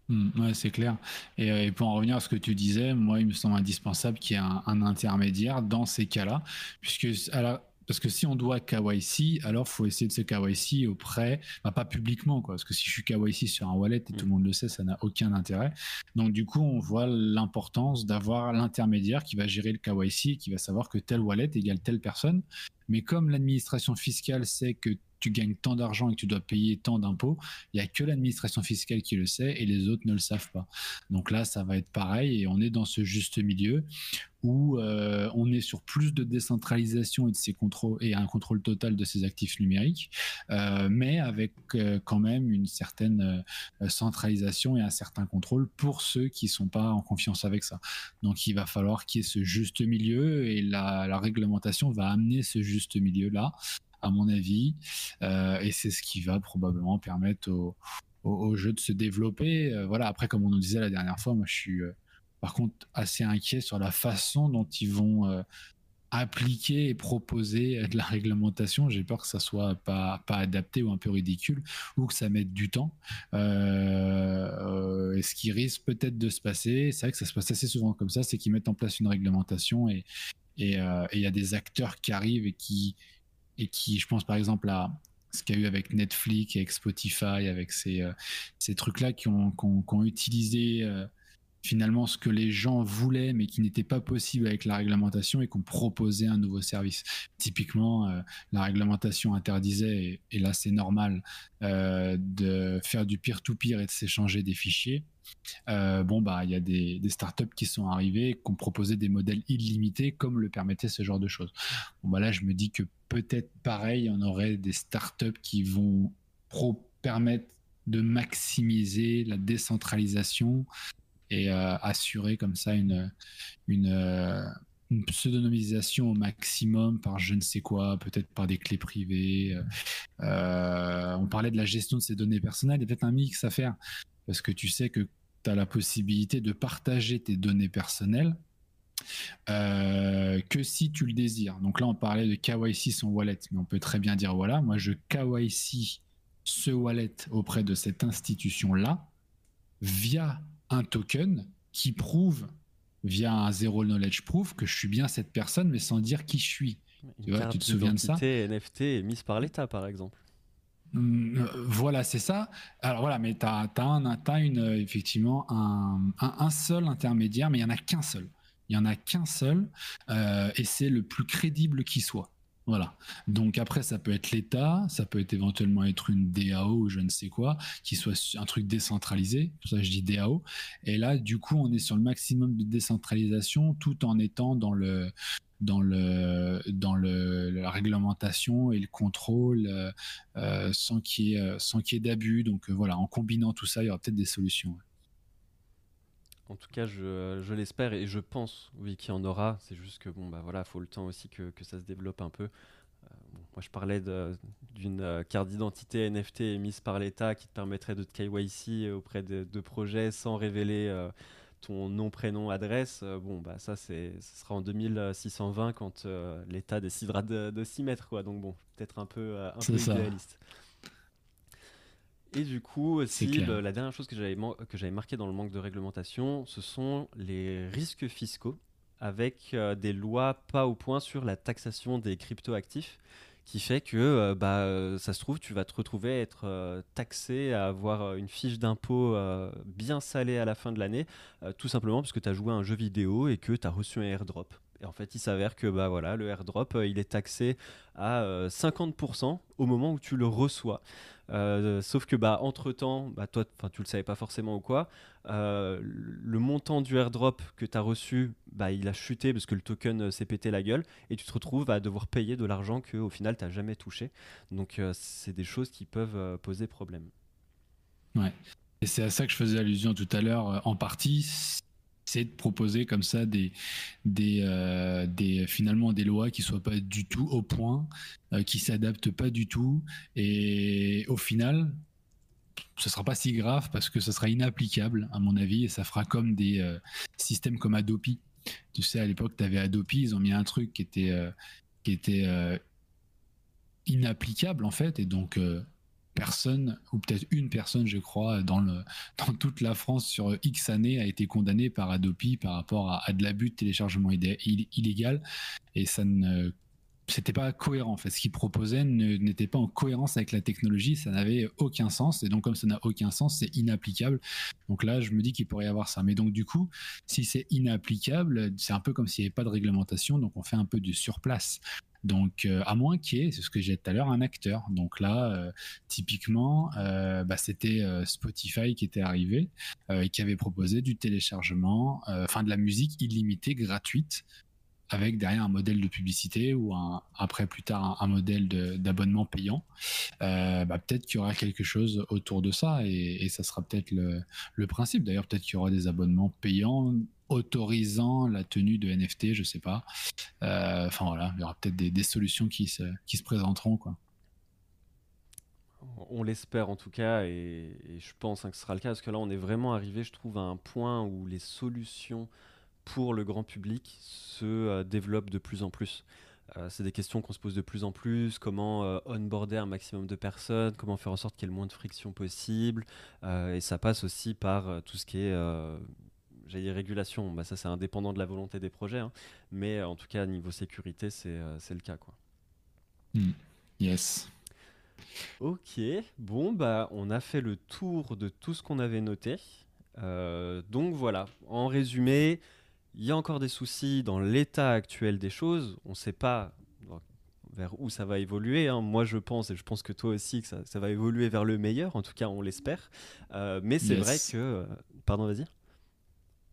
Hmm, ouais, c'est clair. Et, pour en revenir à ce que tu disais, moi, il me semble indispensable qu'il y ait un, un intermédiaire dans ces cas-là, puisque à la, parce que si on doit KYC, alors faut essayer de se KYC auprès, bah, pas publiquement, quoi. Parce que si je suis KYC sur un wallet et tout le mm. monde le sait, ça n'a aucun intérêt. Donc du coup, on voit l'importance d'avoir l'intermédiaire qui va gérer le KYC et qui va savoir que tel wallet égale telle personne. Mais comme l'administration fiscale sait que tu gagnes tant d'argent et que tu dois payer tant d'impôts, il n'y a que l'administration fiscale qui le sait et les autres ne le savent pas. Donc là, ça va être pareil et on est dans ce juste milieu où euh, on est sur plus de décentralisation et de ces contrôles et un contrôle total de ces actifs numériques, euh, mais avec euh, quand même une certaine centralisation et un certain contrôle pour ceux qui sont pas en confiance avec ça. Donc il va falloir qu'il y ait ce juste milieu et la, la réglementation va amener ce juste milieu là à mon avis. Euh, et c'est ce qui va probablement permettre au, jeu de se développer. Euh, voilà, après, comme on nous disait la dernière fois, moi je suis euh, par contre assez inquiet sur la façon dont ils vont appliquer et proposer de la réglementation. J'ai peur que ça soit pas, pas adapté ou un peu ridicule ou que ça mette du temps. Et ce qui risque peut-être de se passer, c'est vrai que ça se passe assez souvent comme ça, c'est qu'ils mettent en place une réglementation et il et, y a des acteurs qui arrivent et qui, et qui, je pense par exemple à ce qu'il y a eu avec Netflix, avec Spotify, avec ces, euh, ces trucs-là qui ont, qui utilisé euh, finalement ce que les gens voulaient mais qui n'était pas possible avec la réglementation et qu'on proposait un nouveau service. Typiquement, euh, la réglementation interdisait, et, là c'est normal, de faire du peer-to-peer et de s'échanger des fichiers. Bon, bah, il y a des, startups qui sont arrivées, qui ont proposé des modèles illimités comme le permettait ce genre de choses. Bon, bah, là, je me dis que peut-être pareil, on aurait des startups qui vont permettre de maximiser la décentralisation et euh, assurer comme ça une, euh, une, pseudonymisation au maximum par je ne sais quoi, peut-être par des clés privées. Euh, on parlait de la gestion de ces données personnelles, il y a peut-être un mix à faire parce que tu sais que tu as la possibilité de partager tes données personnelles euh, que si tu le désires. Donc là, on parlait de KYC son wallet, mais on peut très bien dire voilà, moi je KYC ce wallet auprès de cette institution-là via un token qui prouve, via un zero knowledge proof, que je suis bien cette personne, mais sans dire qui je suis. tu, vois, tu te souviens de ça NFT mise par l'État, par exemple. Hum, euh, voilà, c'est ça. Alors voilà, mais tu as, as, une, effectivement un, un, seul intermédiaire, mais il n'y en a qu'un seul. Il n'y en a qu'un seul euh, et c'est le plus crédible qui soit. Voilà. Donc après, ça peut être l'État, ça peut éventuellement être une DAO ou je ne sais quoi, qui soit un truc décentralisé. Pour ça, je dis DAO. Et là, du coup, on est sur le maximum de décentralisation, tout en étant dans le dans le dans le la réglementation et le contrôle euh, euh, sans qu'il y ait qu'il y ait d'abus. Donc euh, voilà, en combinant tout ça, il y aura peut-être des solutions. En tout cas, je, je l'espère et je pense, oui, qu'il y en aura. C'est juste que bon, bah voilà, faut le temps aussi que, que ça se développe un peu. Euh, moi, je parlais d'une euh, carte d'identité NFT émise par l'État qui te permettrait de te KYC auprès de, de projets sans révéler euh, ton nom, prénom, adresse. bon, bah ça, c'est, ce sera en 2620 quand l'État décidera de, de, s'y mettre, quoi. Donc bon, peut-être un peu, un peu idéaliste. Et du coup, aussi, la dernière chose que j'avais, que j'avais marqué dans le manque de réglementation, ce sont les risques fiscaux avec euh, des lois pas au point sur la taxation des cryptoactifs qui fait que euh, bah, euh, ça se trouve, tu vas te retrouver à être taxé, à avoir une fiche d'impôt bien salée à la fin de l'année, tout simplement parce que tu as joué à un jeu vidéo et que tu as reçu un airdrop. Et en fait, il s'avère que bah, voilà, le airdrop, il est taxé à 50% au moment où tu le reçois. Euh, sauf que bah, entre temps, bah, toi, tu le savais pas forcément ou quoi, euh, le montant du airdrop que tu as reçu, bah, il a chuté parce que le token euh, s'est pété la gueule et tu te retrouves à devoir payer de l'argent que au final tu n'as jamais touché. Donc c'est des choses qui peuvent poser problème. Ouais. Et c'est à ça que je faisais allusion tout à l'heure en partie c'est de proposer comme ça des, des, euh, des, finalement des lois qui soient pas du tout au point, euh, qui s'adaptent pas du tout, et au final, ce sera pas si grave parce que ce sera inapplicable à mon avis, et ça fera comme des euh, systèmes comme Adopi. Tu sais, à l'époque, tu avais Adopi, ils ont mis un truc qui était, qui était inapplicable en fait, et donc personne, ou peut-être une personne, je crois, dans, toute la France sur X années a été condamnée par Adopi par rapport à, de l'abus de téléchargement illégal. Et ça ne c'était pas cohérent. En ce qu'ils proposaient n'était pas en cohérence avec la technologie, ça n'avait aucun sens. Et donc, comme ça n'a aucun sens, c'est inapplicable. Donc là, je me dis qu'il pourrait y avoir ça. Mais donc, du coup, si c'est inapplicable, c'est un peu comme s'il n'y avait pas de réglementation. Donc, on fait un peu du surplace. Donc, euh, à moins qu'il y ait, c'est ce que j'ai dit tout à l'heure, un acteur. Donc là, euh, typiquement, euh, bah, c'était Spotify qui était arrivé et qui avait proposé du téléchargement, enfin de la musique illimitée, gratuite, avec derrière un modèle de publicité ou après plus tard un, modèle d'abonnement payant. bah, peut-être qu'il y aura quelque chose autour de ça et, ça sera peut-être le, principe. D'ailleurs, peut-être qu'il y aura des abonnements payants autorisant la tenue de NFT, je sais pas. Euh, enfin voilà, il y aura peut-être des, solutions qui se, présenteront. On l'espère en tout cas, et, je pense hein, que ce sera le cas, parce que là on est vraiment arrivé, je trouve, à un point où les solutions pour le grand public se euh, développent de plus en plus. Euh, c'est des questions qu'on se pose de plus en plus. Comment onboarder un maximum de personnes Comment faire en sorte qu'il y ait le moins de friction possible Et ça passe aussi par tout ce qui est j'ai dit régulation, bah ça c'est indépendant de la volonté des projets, hein. mais euh, en tout cas niveau sécurité c'est euh, le cas quoi. Hmm. Yes. Ok, bon bah on a fait le tour de tout ce qu'on avait noté. Euh, donc voilà, en résumé, il y a encore des soucis dans l'état actuel des choses. On ne sait pas vers où ça va évoluer. Hein. Moi, je pense, et je pense que toi aussi, que ça, ça va évoluer vers le meilleur. En tout cas, on l'espère. mais c'est vrai que... Pardon, vas-y.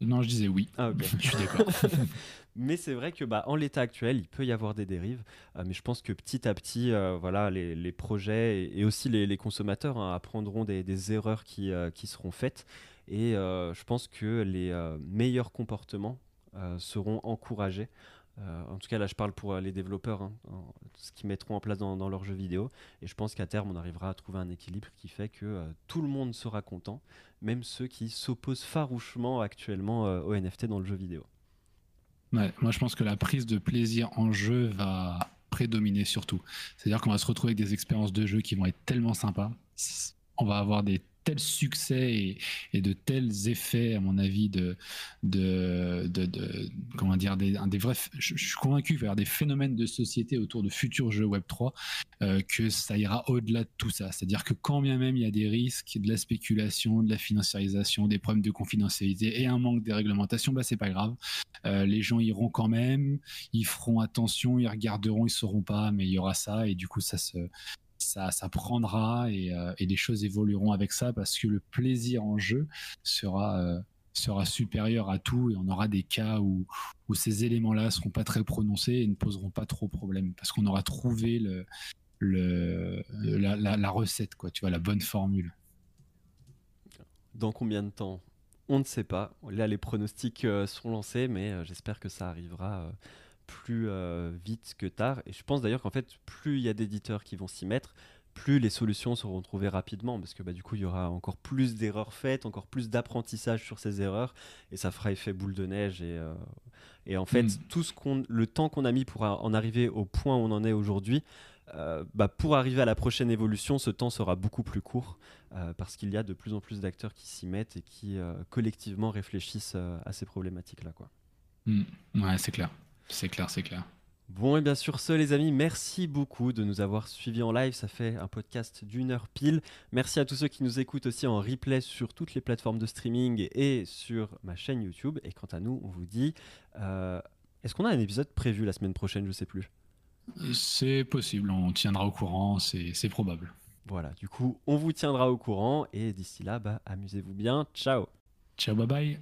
Non, je disais oui. Ah, je suis d'accord. mais c'est vrai que bah, en l'état actuel, il peut y avoir des dérives. Euh, mais je pense que petit à petit, euh, voilà, les, projets et, aussi les, consommateurs hein, apprendront des, erreurs qui, euh, qui, seront faites. Et je pense que les meilleurs comportements seront encouragés. en tout cas, là, je parle pour les développeurs, hein, ce qu'ils mettront en place dans, dans, leurs jeux vidéo. Et je pense qu'à terme, on arrivera à trouver un équilibre qui fait que tout le monde sera content même ceux qui s'opposent farouchement actuellement euh, aux NFT dans le jeu vidéo. moi je pense que la prise de plaisir en jeu va prédominer surtout. C'est-à-dire qu'on va se retrouver avec des expériences de jeu qui vont être tellement sympas. On va avoir des tel succès et, de tels effets, à mon avis, de, comment dire, des, des vrais. Je, suis convaincu qu'il des phénomènes de société autour de futurs jeux Web 3 euh, que ça ira au-delà de tout ça. C'est-à-dire que quand bien même il y a des risques, de la spéculation, de la financiarisation, des problèmes de confidentialité et un manque de réglementation, bah c'est pas grave. Euh, les gens iront quand même, ils feront attention, ils regarderont, ils sauront pas, mais il y aura ça et du coup ça se ça, prendra et, euh, et, les choses évolueront avec ça parce que le plaisir en jeu sera, euh, sera supérieur à tout et on aura des cas où, où ces éléments-là seront pas très prononcés et ne poseront pas trop de problème parce qu'on aura trouvé la, la, recette, quoi, tu vois, la bonne formule. Dans combien de temps? On ne sait pas. Là, les pronostics euh, sont lancés, mais j'espère que ça arrivera plus euh, vite que tard. Et je pense d'ailleurs qu'en fait, plus il y a d'éditeurs qui vont s'y mettre, plus les solutions seront trouvées rapidement, parce que bah, du coup, il y aura encore plus d'erreurs faites, encore plus d'apprentissage sur ces erreurs, et ça fera effet boule de neige. Et, euh, et en fait, hmm. tout ce qu'on, le temps qu'on a mis pour en arriver au point où on en est aujourd'hui, euh, bah, pour arriver à la prochaine évolution, ce temps sera beaucoup plus court, parce qu'il y a de plus en plus d'acteurs qui s'y mettent et qui collectivement réfléchissent à ces problématiques-là. Quoi. Hmm. Ouais, c'est clair. C'est clair, c'est clair. Bon, et bien sûr, ce, les amis, merci beaucoup de nous avoir suivis en live. Ça fait un podcast d'une heure pile. Merci à tous ceux qui nous écoutent aussi en replay sur toutes les plateformes de streaming et sur ma chaîne YouTube. Et quant à nous, on vous dit euh, est-ce qu'on a un épisode prévu la semaine prochaine? Je ne sais plus. C'est possible, on tiendra au courant, c'est probable. Voilà, du coup, on vous tiendra au courant. Et d'ici là, bah, amusez-vous bien. Ciao. Ciao, bye bye.